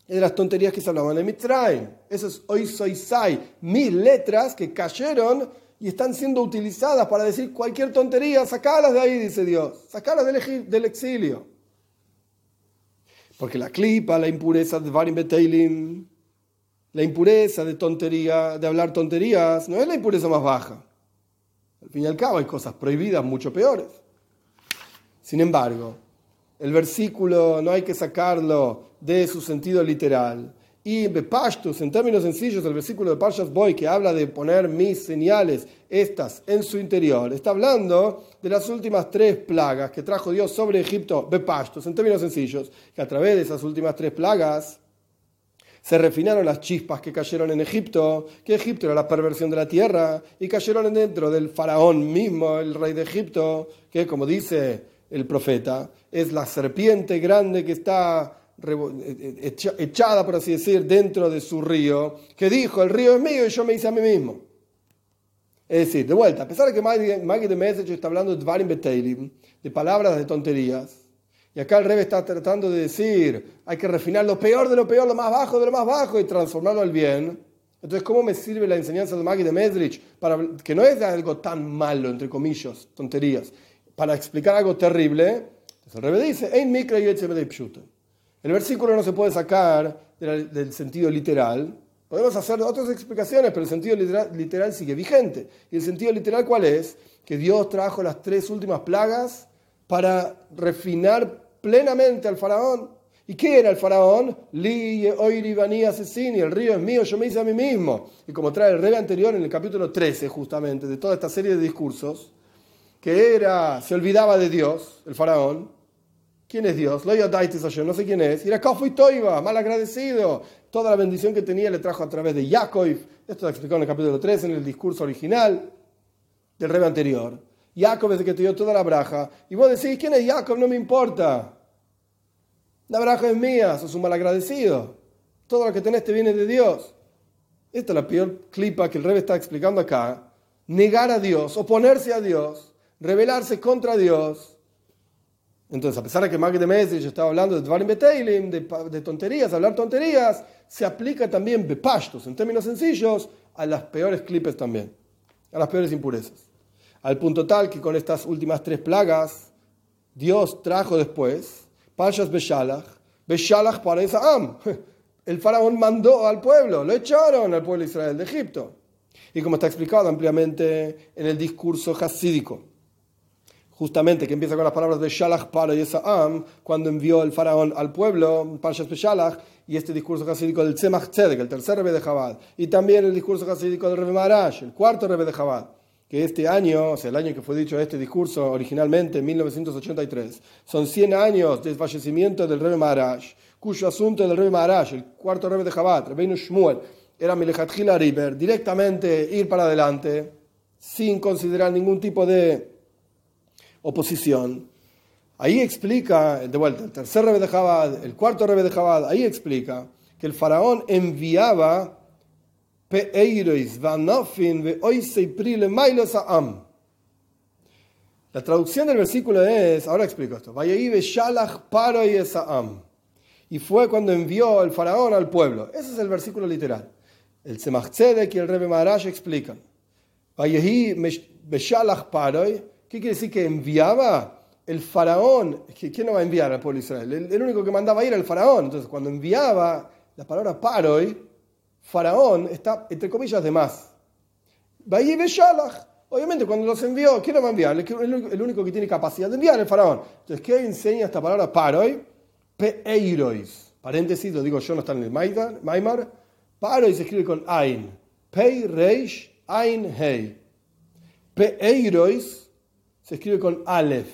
y de las tonterías que se hablaban en Mitzrayim. Eso es hoy soy Sai, mil letras que cayeron y están siendo utilizadas para decir cualquier tontería, sacalas de ahí, dice Dios, sacalas del, exilio. Porque la clipa, la impureza de Varim Beteilim, la impureza de tontería, de hablar tonterías, no es la impureza más baja. Al fin y al cabo hay cosas prohibidas mucho peores. Sin embargo, el versículo no hay que sacarlo de su sentido literal. Y Bepashtus, en términos sencillos, el versículo de Parshas Boy que habla de poner mis señales, estas, en su interior, está hablando de las últimas tres plagas que trajo Dios sobre Egipto, Bepashtus, en términos sencillos, que a través de esas últimas tres plagas Se refinaron las chispas que cayeron en Egipto, que Egipto era la perversión de la tierra, y cayeron dentro del faraón mismo, el rey de Egipto, que como dice el profeta, es la serpiente grande que está echada, por así decir, dentro de su río, que dijo, el río es mío y yo me hice a mí mismo. Es decir, de vuelta, a pesar de que Maggie de Message está hablando de de palabras de tonterías, y acá el Rebe está tratando de decir, hay que refinar lo peor de lo peor, lo más bajo de lo más bajo y transformarlo al bien. Entonces, ¿cómo me sirve la enseñanza de Maggie de Medrich? Para, que no es algo tan malo, entre comillas, tonterías, para explicar algo terrible. El Rebe dice, el versículo no se puede sacar del, sentido literal. Podemos hacer otras explicaciones, pero el sentido literal, sigue vigente. ¿Y el sentido literal cuál es? Que Dios trajo las tres últimas plagas para refinar plenamente al faraón. ¿Y qué era el faraón? Li, Oiri, Bani, Asesini, el río es mío, yo me hice a mí mismo. Y como trae el rey anterior en el capítulo 13, justamente, de toda esta serie de discursos, que era, se olvidaba de Dios, el faraón. ¿Quién es Dios? Lo no sé quién es. Y era Kafu Toiva, mal agradecido. Toda la bendición que tenía le trajo a través de Jacob. Esto lo explicó en el capítulo 13, en el discurso original del rey anterior. Jacob es el que te dio toda la braja. Y vos decís, ¿quién es Jacob? No me importa. La braja es mía, sos un malagradecido. Todo lo que tenés te viene de Dios. Esta es la peor clipa que el rey está explicando acá. Negar a Dios, oponerse a Dios, rebelarse contra Dios. Entonces, a pesar de que Magde de Mesrich estaba hablando de Dvarim Beteilim, de, tonterías, hablar tonterías, se aplica también Bepashtos, en términos sencillos, a las peores clipes también, a las peores impurezas. Al punto tal que con estas últimas tres plagas, Dios trajo después, Pashas Beshalach, Beshalach para Am. El faraón mandó al pueblo, lo echaron al pueblo de Israel de Egipto. Y como está explicado ampliamente en el discurso hasídico, justamente que empieza con las palabras de Shalach para Am, cuando envió el faraón al pueblo, Parshas Beshalach, y este discurso hasídico del Tzemach Tzedek, el tercer rebe de Jabad, y también el discurso hasídico del Rebe Marash, el cuarto rebe de Jabad que este año, o sea, el año que fue dicho este discurso originalmente, en 1983, son 100 años del fallecimiento del rey Maharaj, cuyo asunto del rey Maharaj, el cuarto rey de Jabat, Rabbeinu Shmuel, era Melejatjila River, directamente ir para adelante, sin considerar ningún tipo de oposición. Ahí explica, de vuelta, el tercer rey de Jabad, el cuarto rey de Jabad, ahí explica que el faraón enviaba la traducción del versículo es, ahora explico esto, y fue cuando envió el faraón al pueblo. Ese es el versículo literal. El Tzemach y el Rebbe Maharash explican. ¿Qué quiere decir que enviaba? El faraón, ¿quién no va a enviar al pueblo de Israel? El, único que mandaba ir era el faraón. Entonces, cuando enviaba, la palabra paroi Faraón está, entre comillas, de más. Obviamente, cuando los envió, ¿quién lo va a enviar? El único que tiene capacidad de enviar es el faraón. Entonces, ¿qué enseña esta palabra paroi? Peirois. Paréntesis, lo digo yo, no está en el Maimar. Paroi se escribe con Ain. Pei, Reish, Ain, Hei. Peirois se escribe con Aleph.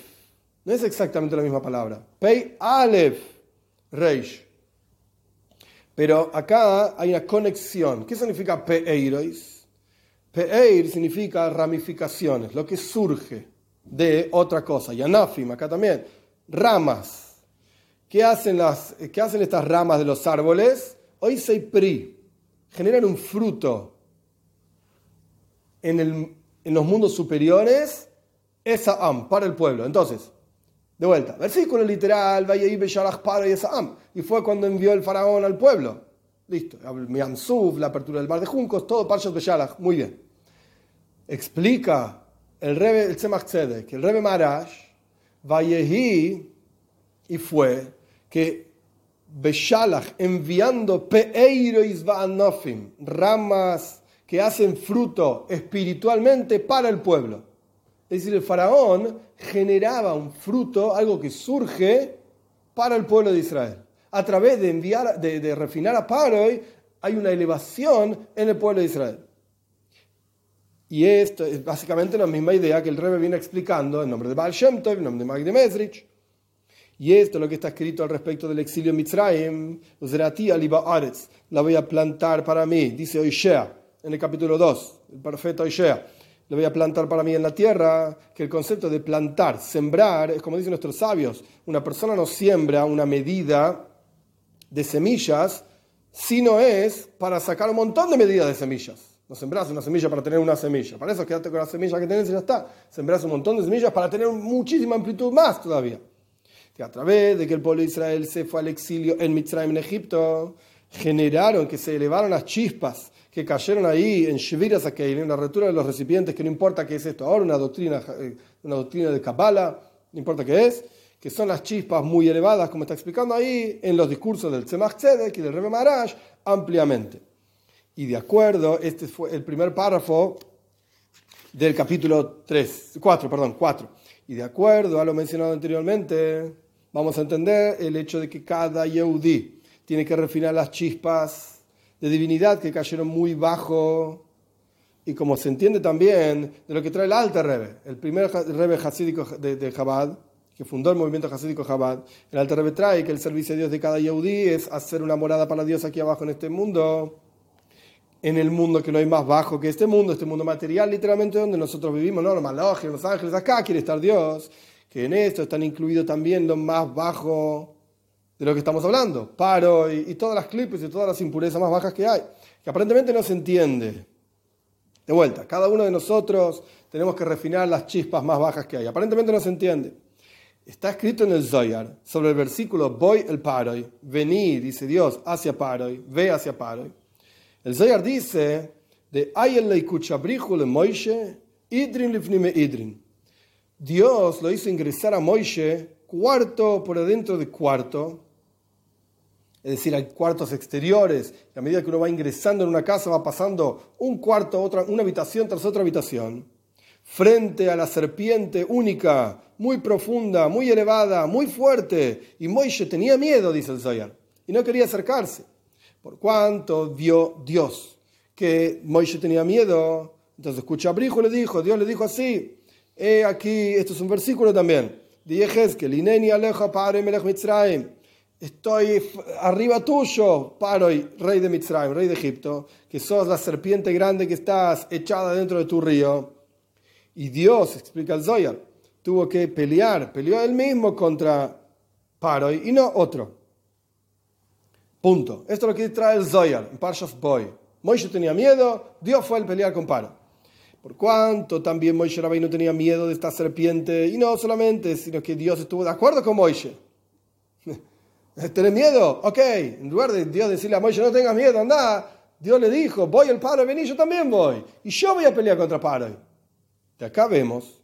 No es exactamente la misma palabra. Pei, Aleph, Reish. Pero acá hay una conexión. ¿Qué significa peeirois? Peeir significa ramificaciones, lo que surge de otra cosa. Yanafim, acá también. Ramas. ¿Qué hacen, las, qué hacen estas ramas de los árboles? Hoy se pri. Generan un fruto en, el, en los mundos superiores. Esa am, para el pueblo. Entonces, de vuelta, versículo literal, y fue cuando envió el faraón al pueblo. Listo, la apertura del mar de juncos, todo Parshas Beshalach, muy bien. Explica el Rebe, el Tzemach Tzedek, el Rebe Marash, Vayehi, y fue que Beshalach enviando Peeirois Va'anofim, ramas que hacen fruto espiritualmente para el pueblo. Es decir, el faraón generaba un fruto, algo que surge para el pueblo de Israel. A través de enviar, de, refinar a Paroi, hay una elevación en el pueblo de Israel. Y esto es básicamente la misma idea que el Rebbe viene explicando en nombre de Baal Shem en nombre de Magde Mesrich. Y esto es lo que está escrito al respecto del exilio en Mitzrayim. La voy a plantar para mí, dice Oishea en el capítulo 2, el profeta Oishea. La voy a plantar para mí en la tierra, que el concepto de plantar, sembrar, es como dicen nuestros sabios, una persona no siembra una medida de semillas, sino es para sacar un montón de medidas de semillas. No sembras una semilla para tener una semilla. Para eso quédate con la semilla que tenés y ya está. Sembras un montón de semillas para tener muchísima amplitud más todavía que a través de que el pueblo de Israel se fue al exilio en Mitzrayim, en Egipto, generaron que se elevaron las chispas que cayeron ahí en Shviras en la rotura de los recipientes, que no importa qué es esto ahora, una doctrina, eh, una doctrina de Kabbalah, no importa qué es, que son las chispas muy elevadas, como está explicando ahí en los discursos del Tzemach Tzedek y del Rebbe Marash, ampliamente. Y de acuerdo, este fue el primer párrafo del capítulo 3, 4, perdón, 4. Y de acuerdo a lo mencionado anteriormente, vamos a entender el hecho de que cada Yehudi tiene que refinar las chispas de divinidad que cayeron muy bajo. Y como se entiende también de lo que trae el Alta Rebbe, el primer Rebbe hasídico de, de que fundó el movimiento hasídico Chabad, el Alta Rebbe trae que el servicio de Dios de cada Yehudi es hacer una morada para Dios aquí abajo en este mundo en el mundo que no hay más bajo que este mundo, este mundo material, literalmente donde nosotros vivimos, no, los malojos, los ángeles, acá quiere estar Dios que en esto están incluidos también lo más bajo de lo que estamos hablando, paro y, todas las clipes y todas las impurezas más bajas que hay, que aparentemente no se entiende. De vuelta, cada uno de nosotros tenemos que refinar las chispas más bajas que hay. Aparentemente no se entiende. Está escrito en el Zoyar sobre el versículo Voy el Paroi, vení, dice Dios, hacia Paroi, ve hacia Paroi. El Zoyar dice de Ayel le Moishe, Idrin lifnime Idrin. Dios lo hizo ingresar a Moishe cuarto por adentro de cuarto, es decir, hay cuartos exteriores, y a medida que uno va ingresando en una casa va pasando un cuarto, otra, una habitación tras otra habitación, frente a la serpiente única, muy profunda, muy elevada, muy fuerte, y Moishe tenía miedo, dice el Zoyar, y no quería acercarse. Por cuanto vio Dios que Moishe tenía miedo, entonces escucha a Brijo le dijo, Dios le dijo así, He aquí, esto es un versículo también. Que Lineni aleja Mitzrayim. Estoy arriba tuyo, Paroi, rey de Mitzrayim, rey de Egipto, que sos la serpiente grande que estás echada dentro de tu río. Y Dios, explica el Zoyar, tuvo que pelear, peleó él mismo contra Paroi y no otro. Punto. Esto es lo que trae el Zoyar en Parshas Boy. Moisés tenía miedo, Dios fue a pelear con Paro. Por cuanto también Moisés no tenía miedo de esta serpiente, y no solamente, sino que Dios estuvo de acuerdo con Moisés. ¿Tenés miedo? Ok, en lugar de Dios decirle a Moisés, no tengas miedo, anda, Dios le dijo, voy al paro, vení, yo también voy. Y yo voy a pelear contra paro. De acá vemos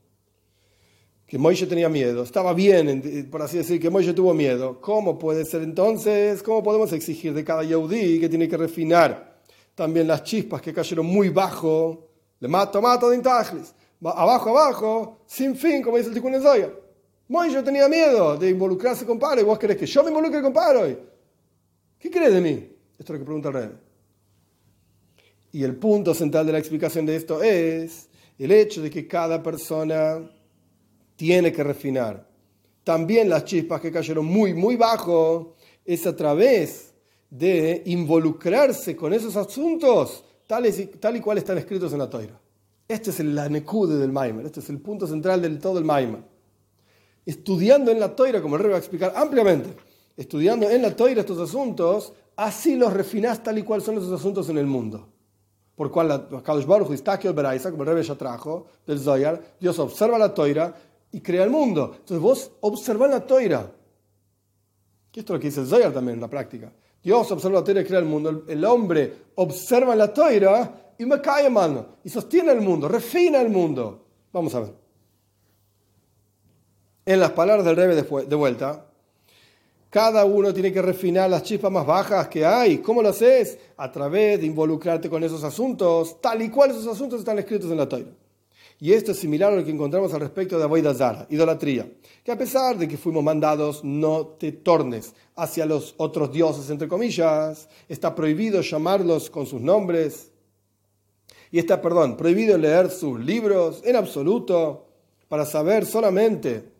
que Moisés tenía miedo, estaba bien, por así decir, que Moisés tuvo miedo. ¿Cómo puede ser entonces? ¿Cómo podemos exigir de cada Yehudi que tiene que refinar también las chispas que cayeron muy bajo? Le mato, mato de intajlis. Abajo, abajo, sin fin, como dice el Tikkun. Moisés tenía miedo de involucrarse con Paro y vos querés que yo me involucre con Paro. ¿Qué crees de mí? Esto es lo que pregunta el rey. Y el punto central de la explicación de esto es el hecho de que cada persona tiene que refinar. También las chispas que cayeron muy, muy bajo es a través de involucrarse con esos asuntos tales y, tal y cual están escritos en la toira. Este es el anekude del Maimer, este es el punto central del todo el Maimer. Estudiando en la toira, como el rey va a explicar ampliamente, estudiando en la toira estos asuntos, así los refinás tal y cual son esos asuntos en el mundo. Por cual la Kadosh Baruch como el rey ya trajo, del Zoyar, Dios observa la toira y crea el mundo. Entonces vos observás la toira. Que esto es lo que dice el Zoyar también en la práctica. Dios observa la toira y crea el mundo. El hombre observa la toira y me cae mano. Y sostiene el mundo, refina el mundo. Vamos a ver. En las palabras del Rebe de vuelta, cada uno tiene que refinar las chispas más bajas que hay. ¿Cómo lo haces? A través de involucrarte con esos asuntos, tal y cual esos asuntos están escritos en la toira. Y esto es similar a lo que encontramos al respecto de Avoida Zara, idolatría. Que a pesar de que fuimos mandados, no te tornes hacia los otros dioses, entre comillas, está prohibido llamarlos con sus nombres. Y está, perdón, prohibido leer sus libros en absoluto para saber solamente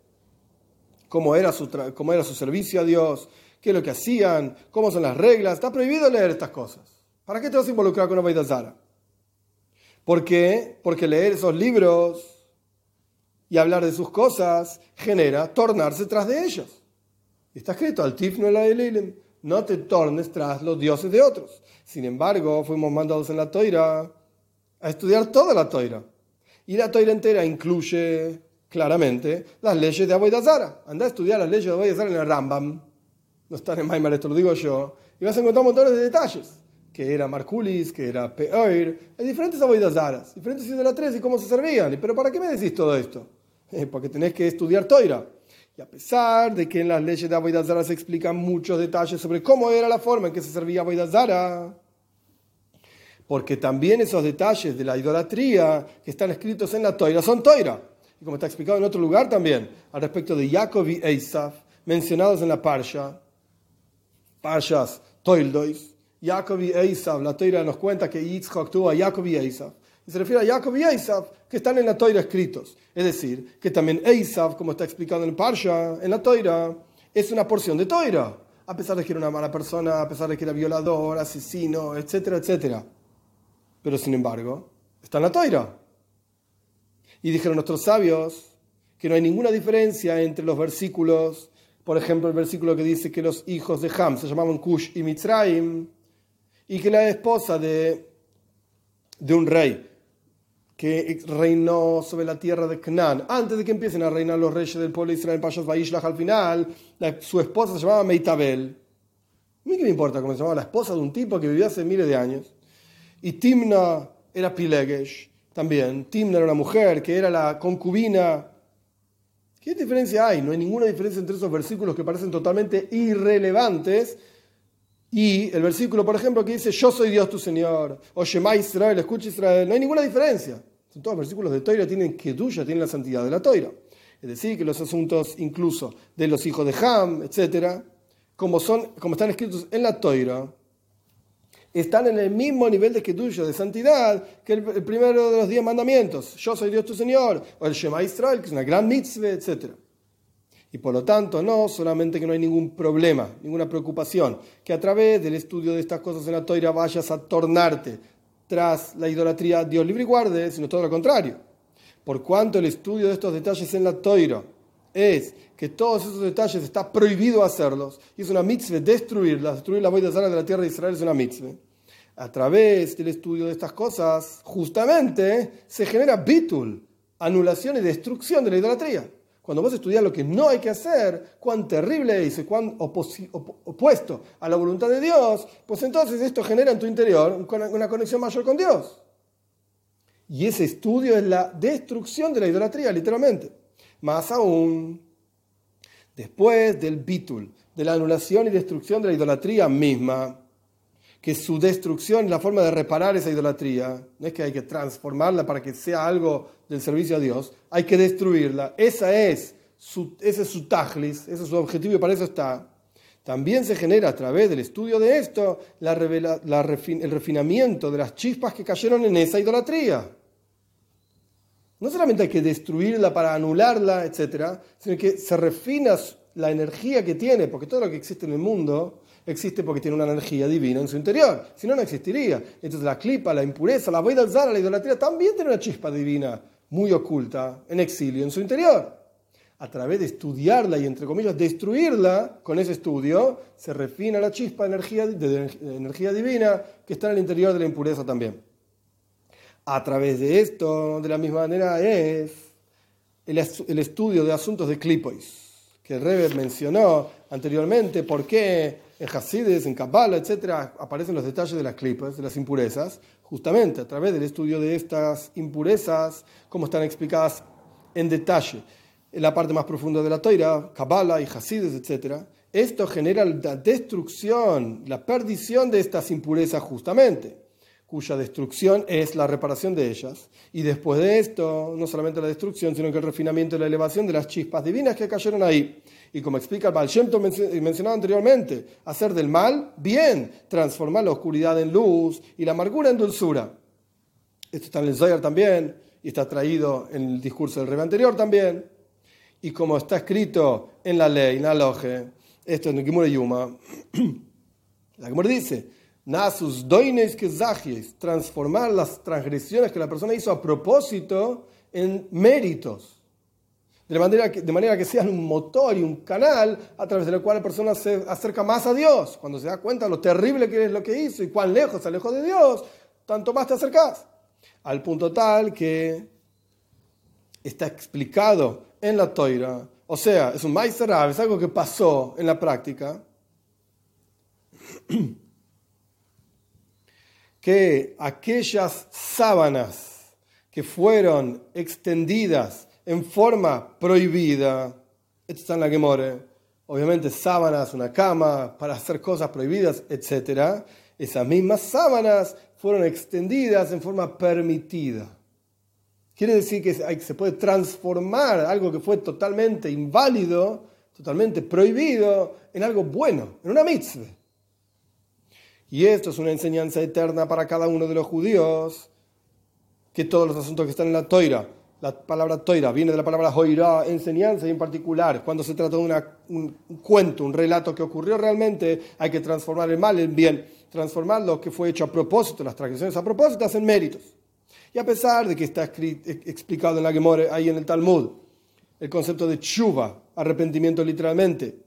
cómo era, su cómo era su servicio a Dios, qué es lo que hacían, cómo son las reglas. Está prohibido leer estas cosas. ¿Para qué te vas a involucrar con una Zara? ¿Por qué? Porque leer esos libros y hablar de sus cosas genera tornarse tras de ellos. Está escrito, al tifno la no te tornes tras los dioses de otros. Sin embargo, fuimos mandados en la toira a estudiar toda la toira. Y la toira entera incluye claramente las leyes de Aboidazara. Anda a estudiar las leyes de Aboidazara en el Rambam. No están en Maimar, esto lo digo yo. Y vas a encontrar montones de detalles. Que era Marculis, que era Peoir. Hay diferentes Aboidazaras, diferentes idolatrías y cómo se servían. ¿Pero para qué me decís todo esto? Eh, porque tenés que estudiar toira. Y a pesar de que en las leyes de Aboidazara se explican muchos detalles sobre cómo era la forma en que se servía Aboidazara, porque también esos detalles de la idolatría que están escritos en la Toira son Toira. Y como está explicado en otro lugar también, al respecto de Jacob y Eisaf, mencionados en la Parsha, Parshas Toildois, Jacob y Eisaf, la Toira nos cuenta que Yitzchak tuvo a Jacob y Eisaf. Y se refiere a Jacob y Eisaf, que están en la Toira escritos. Es decir, que también Eisaf, como está explicado en el Parsha, en la Toira, es una porción de Toira. A pesar de que era una mala persona, a pesar de que era violador, asesino, etcétera, etcétera. Pero sin embargo, está en la Toira. Y dijeron nuestros sabios que no hay ninguna diferencia entre los versículos, por ejemplo, el versículo que dice que los hijos de Ham se llamaban Cush y Mitzrayim, y que la esposa de, de un rey que reinó sobre la tierra de Canaán, antes de que empiecen a reinar los reyes del pueblo de Israel, Pashas Vaishlach, al final, su esposa se llamaba Meitabel. A mí qué me importa cómo se llamaba la esposa de un tipo que vivía hace miles de años. Y Timna era Pilegesh también. Timna era una mujer que era la concubina. ¿Qué diferencia hay? No hay ninguna diferencia entre esos versículos que parecen totalmente irrelevantes y el versículo, por ejemplo, que dice, yo soy Dios tu Señor, o Shema Israel, escucha Israel, no hay ninguna diferencia. Son todos versículos de Toira, tienen que tuya, tienen la santidad de la Toira. Es decir, que los asuntos incluso de los hijos de Ham, etc., como, son, como están escritos en la Toira, están en el mismo nivel de tuya, de santidad, que el, primero de los diez mandamientos. Yo soy Dios tu Señor, o el Shema Israel, que es una gran mitzvah, etcétera. Y por lo tanto, no solamente que no hay ningún problema, ninguna preocupación, que a través del estudio de estas cosas en la toira vayas a tornarte tras la idolatría Dios libre y guarde, sino todo lo contrario. Por cuanto el estudio de estos detalles en la toira es que todos esos detalles está prohibido hacerlos, y es una mitzvah destruirlas, destruir la boida de la tierra de Israel es una mitzvah. A través del estudio de estas cosas, justamente se genera bitul, anulación y destrucción de la idolatría. Cuando vos estudias lo que no hay que hacer, cuán terrible es y cuán opuesto a la voluntad de Dios, pues entonces esto genera en tu interior una conexión mayor con Dios. Y ese estudio es la destrucción de la idolatría, literalmente. Más aún, después del bitul, de la anulación y destrucción de la idolatría misma, que su destrucción es la forma de reparar esa idolatría. No es que hay que transformarla para que sea algo del servicio a Dios, hay que destruirla. Esa es su, ese es su tajlis, ese es su objetivo y para eso está. También se genera a través del estudio de esto la el refinamiento de las chispas que cayeron en esa idolatría. No solamente hay que destruirla para anularla, etc., sino que se refina la energía que tiene, porque todo lo que existe en el mundo existe porque tiene una energía divina en su interior. Si no, no existiría. Entonces la clipa, la impureza, la voida la idolatría, también tiene una chispa divina muy oculta, en exilio en su interior. A través de estudiarla y, entre comillas, destruirla, con ese estudio, se refina la chispa de energía, de energía divina que está en el interior de la impureza también. A través de esto, de la misma manera, es el, estudio de asuntos de clipois, que el mencionó anteriormente, por qué en Hasides, en Kabbalah, etc., aparecen los detalles de las clipas, de las impurezas, justamente a través del estudio de estas impurezas, como están explicadas en detalle en la parte más profunda de la Toira, Kabbalah y Hasides, etc., esto genera la destrucción, la perdición de estas impurezas justamente, cuya destrucción es la reparación de ellas. Y después de esto, no solamente la destrucción, sino que el refinamiento y la elevación de las chispas divinas que cayeron ahí. Y como explica el Baal mencionado anteriormente, hacer del mal bien, transformar la oscuridad en luz y la amargura en dulzura. Esto está en el Zohar también y está traído en el discurso del rey anterior también. y como está escrito en la ley, en la loje, esto es Nikimura Yuma, la Gemara dice, Nasus doines que transformar las transgresiones que la persona hizo a propósito en méritos. De manera, que, de manera que sean un motor y un canal a través del cual la persona se acerca más a Dios. Cuando se da cuenta de lo terrible que es lo que hizo y cuán lejos se alejó de Dios, tanto más te acercas. Al punto tal que está explicado en la toira. O sea, es un meister es algo que pasó en la práctica. que aquellas sábanas que fueron extendidas en forma prohibida, esto está en la obviamente sábanas, una cama, para hacer cosas prohibidas, etc., esas mismas sábanas fueron extendidas en forma permitida. Quiere decir que se puede transformar algo que fue totalmente inválido, totalmente prohibido, en algo bueno, en una mitzvah. Y esto es una enseñanza eterna para cada uno de los judíos, que todos los asuntos que están en la toira, la palabra toira viene de la palabra hoira, enseñanza y en particular, cuando se trata de un, cuento, un relato que ocurrió realmente, hay que transformar el mal en bien, transformar lo que fue hecho a propósito, las tradiciones a propósito, en méritos. Y a pesar de que está explicado en la Gemore, ahí en el Talmud, el concepto de chuva, arrepentimiento literalmente,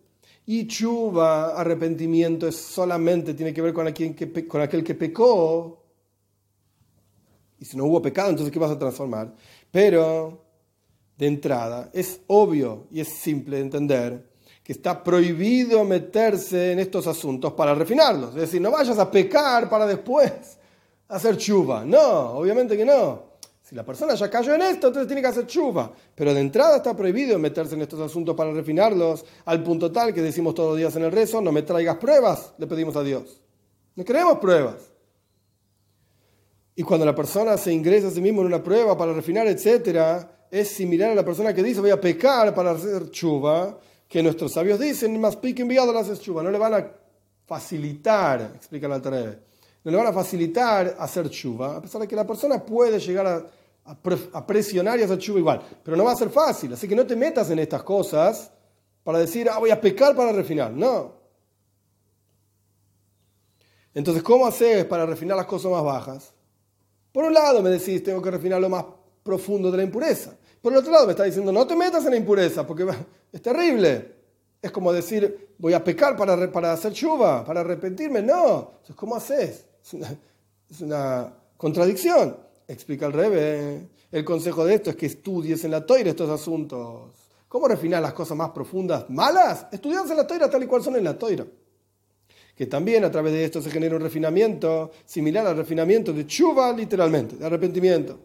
y chuva, arrepentimiento, es solamente tiene que ver con, aquel que, con aquel que pecó. Y si no hubo pecado, entonces ¿qué vas a transformar? Pero, de entrada, es obvio y es simple de entender que está prohibido meterse en estos asuntos para refinarlos. Es decir, no vayas a pecar para después hacer chuva. No, obviamente que no. Si la persona ya cayó en esto, entonces tiene que hacer chuva. Pero de entrada está prohibido meterse en estos asuntos para refinarlos, al punto tal que decimos todos los días en el rezo, no me traigas pruebas, le pedimos a Dios. No queremos pruebas. Y cuando la persona se ingresa a sí mismo en una prueba para refinar, etc., es similar a la persona que dice voy a pecar para hacer chuva, que nuestros sabios dicen, más pique enviado las haces chuva. No le van a facilitar, explica la Altareve, no le van a facilitar hacer chuva, a pesar de que la persona puede llegar a a, presionar y hacer chuva igual. Pero no va a ser fácil, así que no te metas en estas cosas para decir, ah, voy a pecar para refinar. No. Entonces, ¿cómo haces para refinar las cosas más bajas? Por un lado me decís, tengo que refinar lo más profundo de la impureza. Por el otro lado me está diciendo, no te metas en la impureza, porque es terrible. Es como decir, voy a pecar para, para hacer chuva, para arrepentirme. No. Entonces, ¿cómo haces? Es una contradicción. Explica el Rebe. El consejo de esto es que estudies en la toira estos asuntos. ¿Cómo refinar las cosas más profundas malas? Estudias en la toira tal y cual son en la toira. Que también a través de esto se genera un refinamiento similar al refinamiento de chuva, literalmente, de arrepentimiento.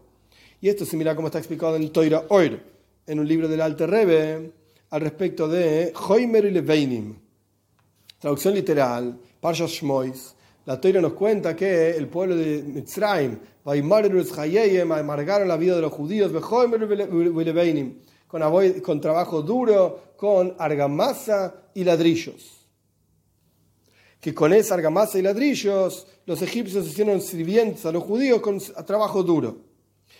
Y esto es similar como está explicado en el Toira Oir, en un libro del Alte Rebe, al respecto de Hoimer y Leveinim. Traducción literal, Parshas Shmois. La Toira nos cuenta que el pueblo de Mitzrayim amargaron la vida de los judíos con, con trabajo duro, con argamasa y ladrillos. Que con esa argamasa y ladrillos los egipcios hicieron sirvientes a los judíos con trabajo duro.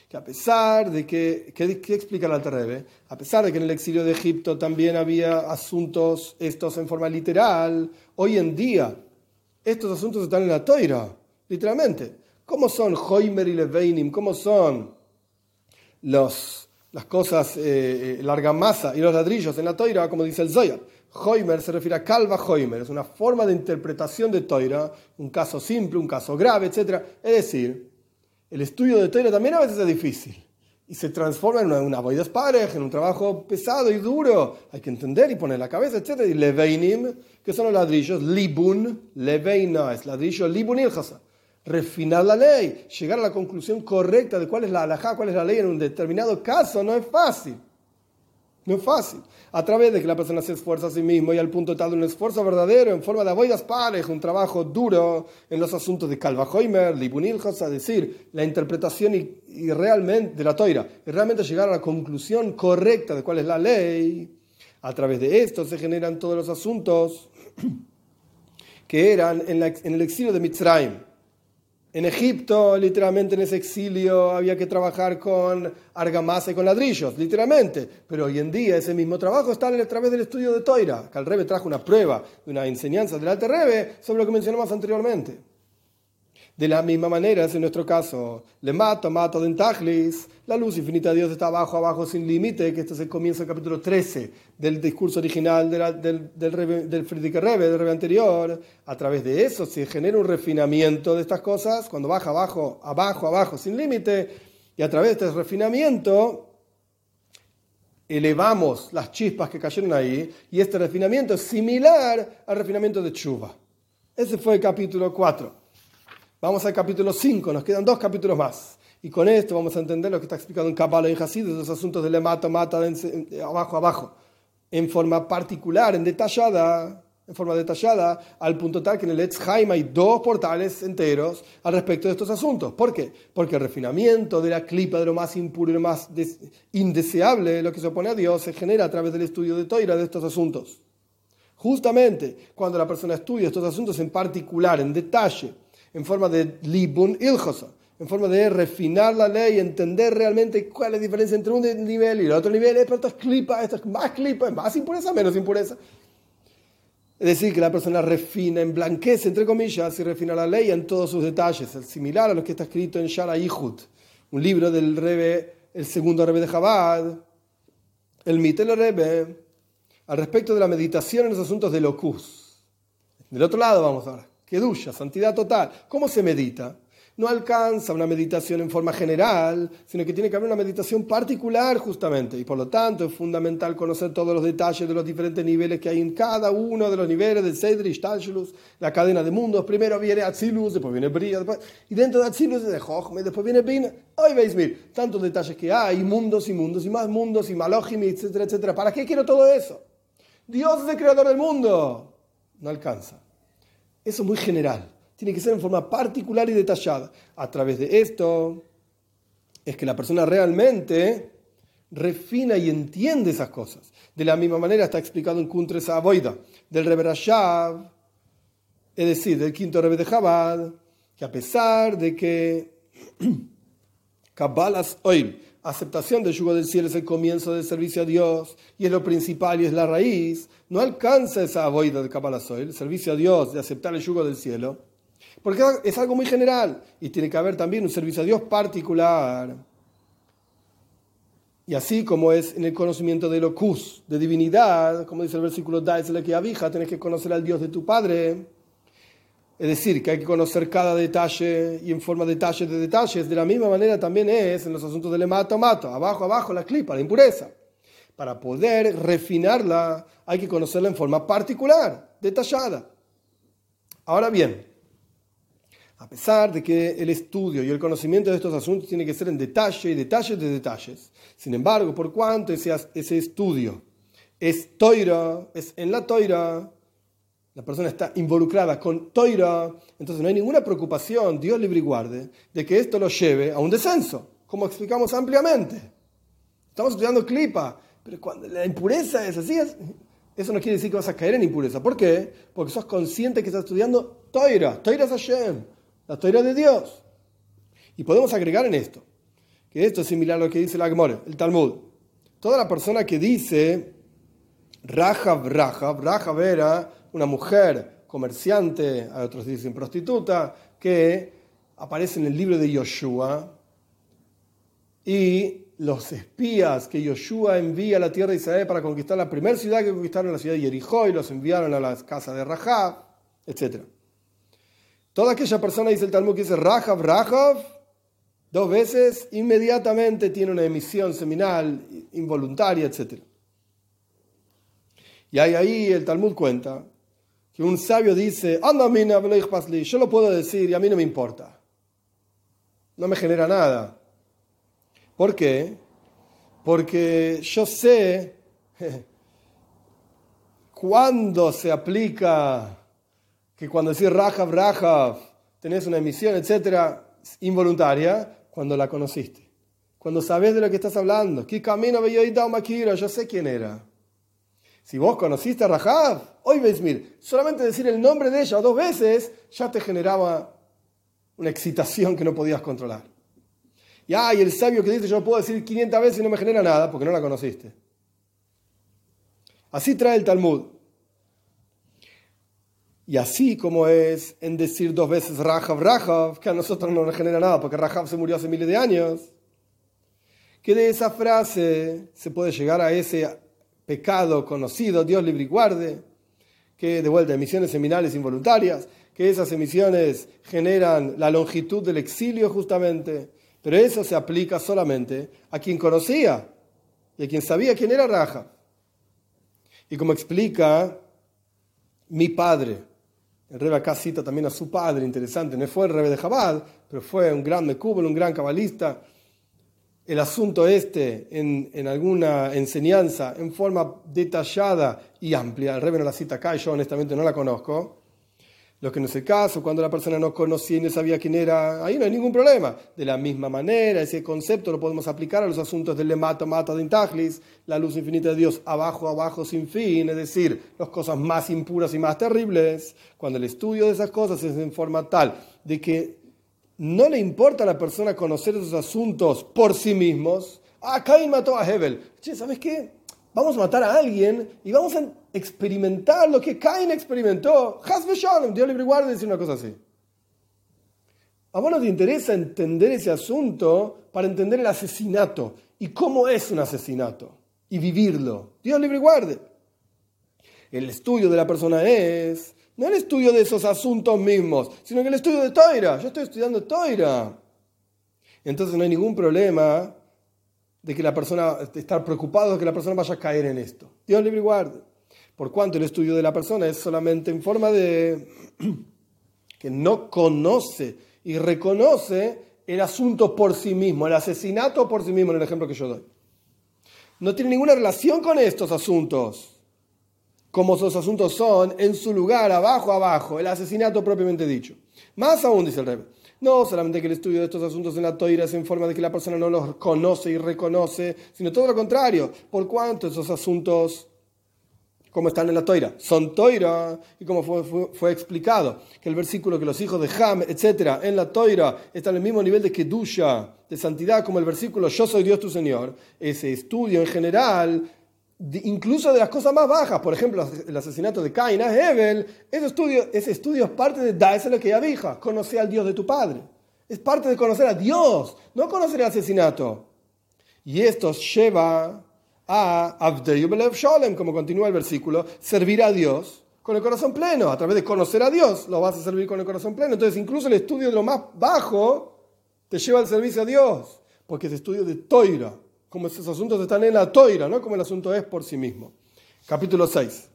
Que a pesar de que, ¿qué, explica la Terrebe? A pesar de que en el exilio de Egipto también había asuntos estos en forma literal, hoy en día estos asuntos están en la toira, literalmente. ¿Cómo son Hoimer y Leveinim? ¿Cómo son los, las cosas, eh, eh, la argamasa y los ladrillos en la toira, como dice el Zoyar? Hoimer se refiere a calva Hoimer, es una forma de interpretación de toira, un caso simple, un caso grave, etc. Es decir, el estudio de toira también a veces es difícil y se transforma en una, una parej, en un trabajo pesado y duro. Hay que entender y poner la cabeza, etc. Y leveinim, que son los ladrillos, libun, leveina, es ladrillo, libun ilhasa refinar la ley, llegar a la conclusión correcta de cuál es la alajá, cuál es la ley en un determinado caso, no es fácil. No es fácil. A través de que la persona se esfuerza a sí mismo y al punto tal de un esfuerzo verdadero en forma de avoidas pares, un trabajo duro en los asuntos de Calva Hoimer, Libunilhos, es decir, la interpretación y, realmente de la toira, y realmente llegar a la conclusión correcta de cuál es la ley. A través de esto se generan todos los asuntos que eran en, en el exilio de Mitzrayim En Egipto, literalmente en ese exilio, había que trabajar con argamasa y con ladrillos, literalmente. Pero hoy en día ese mismo trabajo está a través del estudio de Toira, que el Rebe trajo una prueba una enseñanza del Alte Rebe sobre lo que mencionamos anteriormente. De la misma manera, es en nuestro caso, le mato, mato de Taglis, la luz infinita de Dios está abajo, abajo, sin límite, que este es el comienzo del capítulo 13 del discurso original del, del, del Friedrich Rebe, del Rebe anterior. A través de eso se genera un refinamiento de estas cosas, cuando baja abajo, abajo, abajo, sin límite, y a través de este refinamiento elevamos las chispas que cayeron ahí, y este refinamiento es similar al refinamiento de Chuba. Ese fue el capítulo 4. Vamos al capítulo 5, nos quedan dos capítulos más. Y con esto vamos a entender lo que está explicado en Kabbalah y Hasid, los asuntos de le mata, mata, de abajo, abajo, en forma particular, en detallada, en forma detallada, al punto tal que en el Etz hay dos portales enteros al respecto de estos asuntos. ¿Por qué? Porque el refinamiento de la clipa de lo más impuro y lo más indeseable, lo que se opone a Dios, se genera a través del estudio de Toira de estos asuntos. Justamente cuando la persona estudia estos asuntos en particular, en detalle, en forma de libun iljosa, en forma de refinar la ley, entender realmente cuál es la diferencia entre un nivel y el otro nivel, es, esto es clipa, esto es más clipa, es más impureza, menos impureza. Es decir, que la persona refina, emblanquece, entre comillas, y refina la ley en todos sus detalles, es similar a lo que está escrito en Shara Ihud, un libro del Rebe, el segundo Rebe de Chabad, el Mitel Rebe, al respecto de la meditación en los asuntos de locus. Del otro lado vamos ahora. Kedusha, santidad total. ¿Cómo se medita? No alcanza una meditación en forma general, sino que tiene que haber una meditación particular justamente. Y por lo tanto es fundamental conocer todos los detalles de los diferentes niveles que hay en cada uno de los niveles del Sedri, Shtalshulus, la cadena de mundos. Primero viene Atzilus, después viene Bria, después, y dentro de Atzilus es Jochme, después viene Bina. Hoy veis, mir, tantos detalles que hay, mundos y mundos y más mundos y Malojim, etcétera, etcétera. ¿Para qué quiero todo eso? Dios es el creador del mundo. No alcanza. Eso es muy general. Tiene que ser en forma particular y detallada. A través de esto es que la persona realmente refina y entiende esas cosas. De la misma manera está explicado en Kuntre Aboida, del Rebbe Rashav, es decir, del quinto Rebbe de Chabad, que a pesar de que Kabbalas Oil aceptación del yugo del cielo es el comienzo del servicio a Dios y es lo principal y es la raíz, no alcanza esa boida de Kabbalah el servicio a Dios, de aceptar el yugo del cielo, porque es algo muy general y tiene que haber también un servicio a Dios particular. Y así como es en el conocimiento de locus, de divinidad, como dice el versículo la que avija, tenés que conocer al Dios de tu Padre es decir, que hay que conocer cada detalle y en forma de detalles de detalles. De la misma manera también es en los asuntos del mato mato, abajo, abajo, la clipa, la impureza. Para poder refinarla hay que conocerla en forma particular, detallada. Ahora bien, a pesar de que el estudio y el conocimiento de estos asuntos tiene que ser en detalle y detalles de detalles, sin embargo, por cuanto ese, ese estudio es toira, es en la toira, la persona está involucrada con Toira, entonces no hay ninguna preocupación, Dios libre y guarde, de que esto lo lleve a un descenso, como explicamos ampliamente. Estamos estudiando clipa, pero cuando la impureza es así, eso no quiere decir que vas a caer en impureza. ¿Por qué? Porque sos consciente que estás estudiando Toira, Toira es Hashem, la Toira de Dios. Y podemos agregar en esto, que esto es similar a lo que dice el Agmore, el Talmud. Toda la persona que dice Rahab, Rahab, Rahab era una mujer comerciante, a otros dicen prostituta, que aparece en el libro de Yoshua y los espías que Yoshua envía a la tierra de Israel para conquistar la primera ciudad que conquistaron, la ciudad de Jericó, y los enviaron a la casa de Rahab, etc. Toda aquella persona, dice el Talmud, que dice Rahab, Rahab, dos veces, inmediatamente tiene una emisión seminal involuntaria, etc. Y ahí, ahí el Talmud cuenta que un sabio dice, yo lo puedo decir y a mí no me importa. No me genera nada. ¿Por qué? Porque yo sé cuándo se aplica que cuando decís Rajav, Rajav, tenés una emisión, etcétera, involuntaria, cuando la conociste. Cuando sabes de lo que estás hablando. ¿Qué camino Yo sé quién era. Si vos conociste a Rahab, hoy ves, mir, solamente decir el nombre de ella dos veces ya te generaba una excitación que no podías controlar. Y hay el sabio que dice, yo puedo decir 500 veces y no me genera nada porque no la conociste. Así trae el Talmud. Y así como es en decir dos veces Rajav, Rajav, que a nosotros no nos genera nada porque Rajav se murió hace miles de años, que de esa frase se puede llegar a ese pecado conocido, Dios libre y guarde, que de vuelta emisiones seminales involuntarias, que esas emisiones generan la longitud del exilio justamente, pero eso se aplica solamente a quien conocía y a quien sabía quién era Raja. Y como explica mi padre, el rebe acá cita también a su padre, interesante, no fue el rebe de Jabal, pero fue un gran mecúbel, un gran cabalista, el asunto este en, en, alguna enseñanza en forma detallada y amplia. El Rebbe no la cita acá y yo honestamente no la conozco. Lo que no es el caso, cuando la persona no conocía y no sabía quién era, ahí no hay ningún problema. De la misma manera, ese concepto lo podemos aplicar a los asuntos del lemato, mata de intaglis, la luz infinita de Dios, abajo, abajo, sin fin, es decir, las cosas más impuras y más terribles. Cuando el estudio de esas cosas es en forma tal de que no le importa a la persona conocer esos asuntos por sí mismos. Ah, Cain mató a Hebel. Che, ¿sabes qué? Vamos a matar a alguien y vamos a experimentar lo que Cain experimentó. Hasbe Shalom, Dios libre guarde decir una cosa así. A vos no te interesa entender ese asunto para entender el asesinato y cómo es un asesinato y vivirlo. Dios libre guarde. El estudio de la persona es no el estudio de esos asuntos mismos, sino que el estudio de Toira. Yo estoy estudiando Toira. Entonces no hay ningún problema de que la persona, estar preocupado de que la persona vaya a caer en esto. Dios libre y. Por cuanto el estudio de la persona es solamente en forma de que no conoce y reconoce el asunto por sí mismo, el asesinato por sí mismo, en el ejemplo que yo doy. No tiene ninguna relación con estos asuntos como esos asuntos son, en su lugar, abajo, abajo, el asesinato propiamente dicho. Más aún, dice el rey, no solamente que el estudio de estos asuntos en la toira es en forma de que la persona no los conoce y reconoce, sino todo lo contrario, por cuanto esos asuntos, como están en la toira, son toira, y como fue, explicado, que el versículo que los hijos de Ham, etcétera, en la toira están en el mismo nivel de kedusha, de santidad, como el versículo Yo soy Dios tu Señor, ese estudio en general incluso de las cosas más bajas, por ejemplo, el asesinato de Cain a Hebel, ese estudio, ese estudio es parte de Daes lo que ya dija, conocer al Dios de tu padre. Es parte de conocer a Dios, no conocer el asesinato. Y esto lleva a Abdeyubelev Sholem, como continúa el versículo, servir a Dios con el corazón pleno. A través de conocer a Dios lo vas a servir con el corazón pleno. Entonces, incluso el estudio de lo más bajo te lleva al servicio a Dios, porque es estudio de Toira como esos asuntos están en la toira, no como el asunto es por sí mismo. Capítulo 6.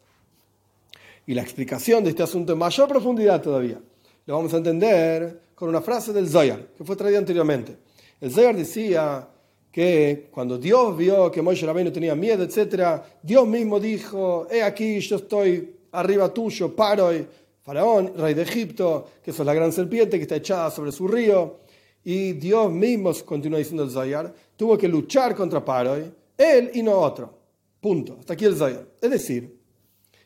Y la explicación de este asunto en mayor profundidad todavía lo vamos a entender con una frase del Zoyar, que fue traída anteriormente. El Zoyar decía que cuando Dios vio que Moisés no tenía miedo, etc., Dios mismo dijo, he aquí, yo estoy arriba tuyo, paro, faraón, rey de Egipto, que es la gran serpiente que está echada sobre su río. Y Dios mismo, continúa diciendo el Zayar, tuvo que luchar contra Paroi, él y no otro. Punto. Hasta aquí el Zayar. Es decir,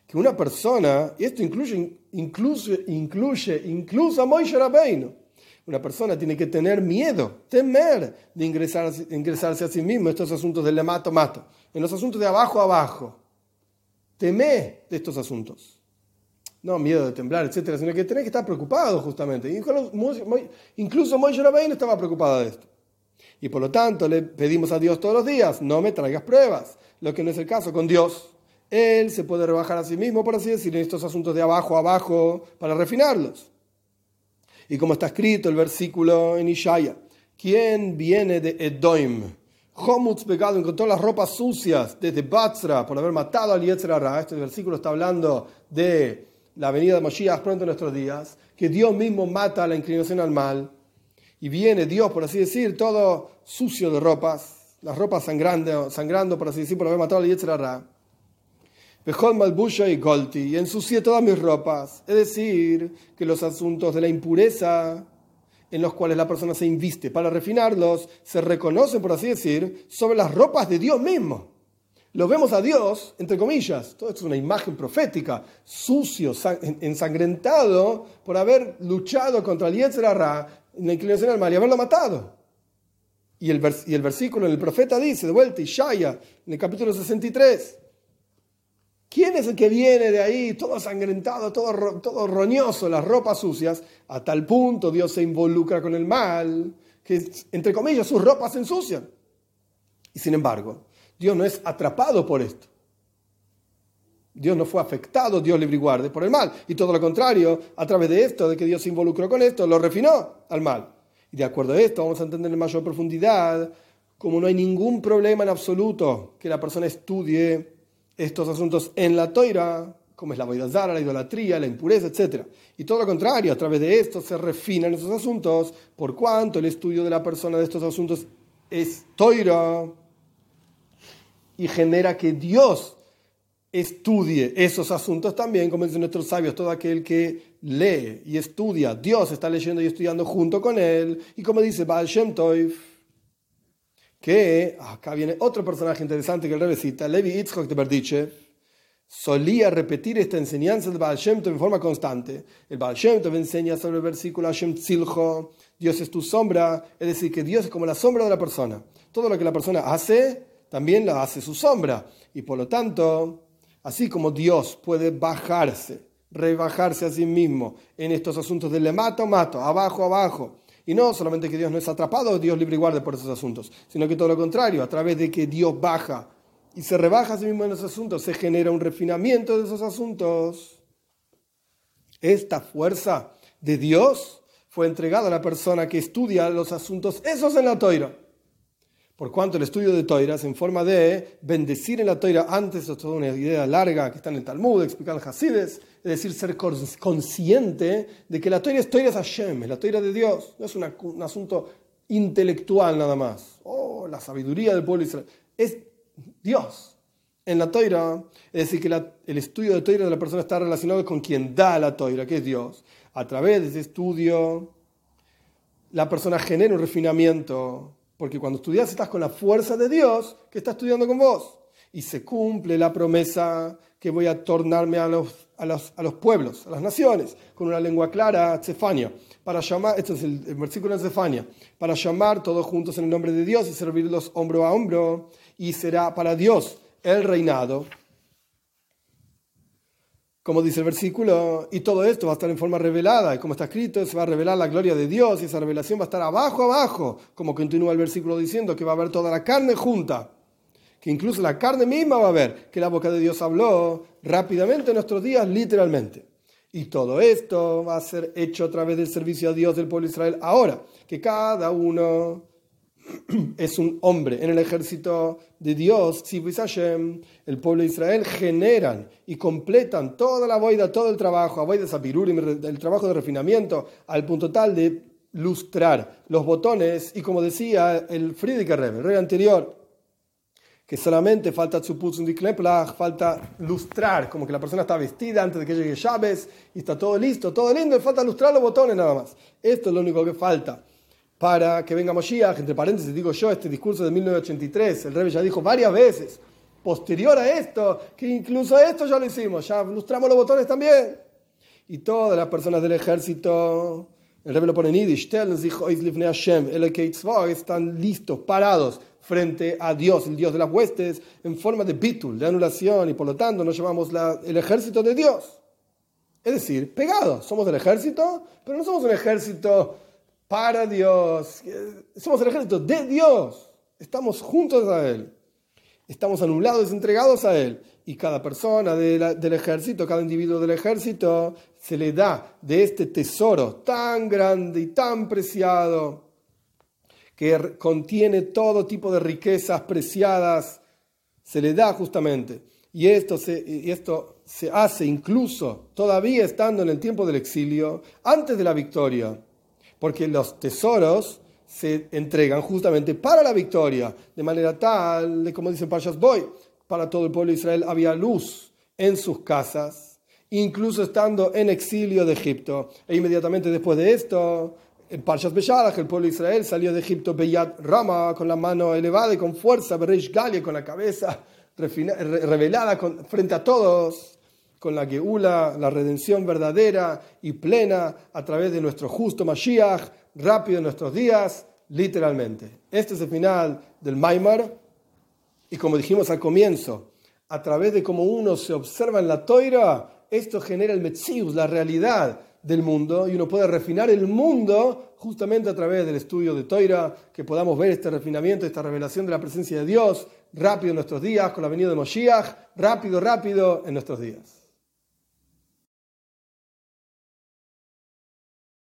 que una persona, y esto incluye, incluye, incluye incluso a Moisés Rabbeinu, una persona tiene que tener miedo, temer de ingresar, ingresarse a sí mismo estos asuntos de mato mato, en los asuntos de abajo a abajo. Teme de estos asuntos no miedo de temblar, etcétera, sino que tenés que estar preocupado justamente. Incluso Moisés no estaba preocupado de esto. Y por lo tanto le pedimos a Dios todos los días, no me traigas pruebas, lo que no es el caso con Dios. Él se puede rebajar a sí mismo, por así decir, en estos asuntos de abajo a abajo para refinarlos. Y como está escrito el versículo en Ishaya, ¿quién viene de Edoim? Homutz pegado, encontró las ropas sucias desde Batzra por haber matado al Yetzirah. Este versículo está hablando de la venida de Moshiach pronto en nuestros días, que Dios mismo mata la inclinación al mal y viene Dios, por así decir, todo sucio de ropas, las ropas sangrando, sangrando por así decir, por haber matado al Yetzirah. Bejol Malbusha y Golti, y ensucié todas mis ropas. Es decir, que los asuntos de la impureza en los cuales la persona se inviste para refinarlos se reconocen, por así decir, sobre las ropas de Dios mismo lo vemos a Dios, entre comillas, todo esto es una imagen profética, sucio, ensangrentado por haber luchado contra el Yetzirah, la inclinación al mal y haberlo matado. Y el, y el versículo en el profeta dice, de vuelta, Ishaya, en el capítulo 63, ¿quién es el que viene de ahí todo sangrentado, todo, todo roñoso, las ropas sucias? A tal punto Dios se involucra con el mal, que entre comillas sus ropas se ensucian. Y sin embargo, Dios no es atrapado por esto. Dios no fue afectado, Dios libre y guarde, por el mal. Y todo lo contrario, a través de esto, de que Dios se involucró con esto, lo refinó al mal. Y de acuerdo a esto, vamos a entender en mayor profundidad, como no hay ningún problema en absoluto que la persona estudie estos asuntos en la toira, como es la boidazara, la idolatría, la impureza, etc. Y todo lo contrario, a través de esto se refinan esos asuntos, por cuanto el estudio de la persona de estos asuntos es toira y genera que Dios estudie esos asuntos también, como dicen nuestros sabios, todo aquel que lee y estudia, Dios está leyendo y estudiando junto con él, y como dice Baal Shem que acá viene otro personaje interesante que el rebe cita, Levi Itzhok de solía repetir esta enseñanza de Baal Shem Tov en forma constante. El Baal Shem Tov enseña sobre el versículo Hashem Tzilcho, Dios es tu sombra, es decir, que Dios es como la sombra de la persona. Todo lo que la persona hace, también lo hace su sombra. Y por lo tanto, Así como Dios puede bajarse, rebajarse a sí mismo en estos asuntos de le mato, mato, abajo, abajo. Y no solamente que Dios no es atrapado, Dios libre y guarde por esos asuntos, sino que todo lo contrario, a través de que Dios baja y se rebaja a sí mismo en esos asuntos, se genera un refinamiento de esos asuntos. Esta fuerza de Dios fue entregada a la persona que estudia los asuntos esos en la toira. Por cuanto el estudio de Toira es en forma de bendecir en la Toira antes, de toda una idea larga que está en el Talmud, explicar el Hasides, es decir, ser consciente de que la Toira es Toira es Hashem, es la Toira de Dios, no es un asunto intelectual nada más. Oh, la sabiduría del pueblo Israel. Es Dios. En la Toira, es decir, que el estudio de Toira de la persona está relacionado con quien da la Toira, que es Dios. A través de ese estudio, la persona genera un refinamiento porque cuando estudias estás con la fuerza de Dios que está estudiando con vos. Y se cumple la promesa que voy a tornarme a los, a los, a los pueblos, a las naciones, con una lengua clara, Cefania. Para llamar, esto es el, versículo de Cefania, para llamar todos juntos en el nombre de Dios y servirlos hombro a hombro. Y será para Dios el reinado como dice el versículo, y todo esto va a estar en forma revelada, y como está escrito, se va a revelar la gloria de Dios, y esa revelación va a estar abajo, abajo, como continúa el versículo diciendo, que va a haber toda la carne junta, que incluso la carne misma va a ver, que la boca de Dios habló rápidamente en nuestros días, literalmente. Y todo esto va a ser hecho a través del servicio a Dios del pueblo de Israel ahora, que cada uno es un hombre en el ejército de Dios, el pueblo de Israel generan y completan toda la boida, todo el trabajo, el trabajo de refinamiento, al punto tal de lustrar los botones y como decía el Friedrich Rebbe, el rey anterior, que solamente falta falta lustrar, como que la persona está vestida antes de que llegue llaves y está todo listo, todo lindo, y falta lustrar los botones nada más. Esto es lo único que falta para que venga Moshiach, entre paréntesis digo yo, este discurso de 1983, el rey ya dijo varias veces, posterior a esto, que incluso esto ya lo hicimos, ya ilustramos los botones también. Y todas las personas del ejército, el rey lo pone en Yiddish, están listos, parados frente a Dios, el Dios de las huestes, en forma de bitul, de anulación, y por lo tanto nos llamamos el ejército de Dios. Es decir, pegados, somos del ejército, pero no somos un ejército para Dios. Somos el ejército de Dios. Estamos juntos a Él. Estamos anulados, entregados a Él. Y cada persona del ejército, cada individuo del ejército, se le da de este tesoro tan grande y tan preciado, que contiene todo tipo de riquezas preciadas, se le da justamente. Y esto se, y esto se hace incluso todavía estando en el tiempo del exilio, antes de la victoria porque los tesoros se entregan justamente para la victoria, de manera tal, como dicen Parshas Boy, para todo el pueblo de Israel había luz en sus casas, incluso estando en exilio de Egipto. E inmediatamente después de esto, en Parshas Beshalach, el pueblo de Israel salió de Egipto Beyat Rama, con la mano elevada y con fuerza, Bereish Galia, con la cabeza revelada frente a todos con la Geula, la redención verdadera y plena a través de nuestro justo Mashiach, rápido en nuestros días, literalmente. Este es el final del Maimar. Y como dijimos al comienzo, a través de cómo uno se observa en la toira, esto genera el Metzius, la realidad del mundo, y uno puede refinar el mundo justamente a través del estudio de toira, que podamos ver este refinamiento, esta revelación de la presencia de Dios rápido en nuestros días, con la venida de Moshiach, rápido, rápido en nuestros días.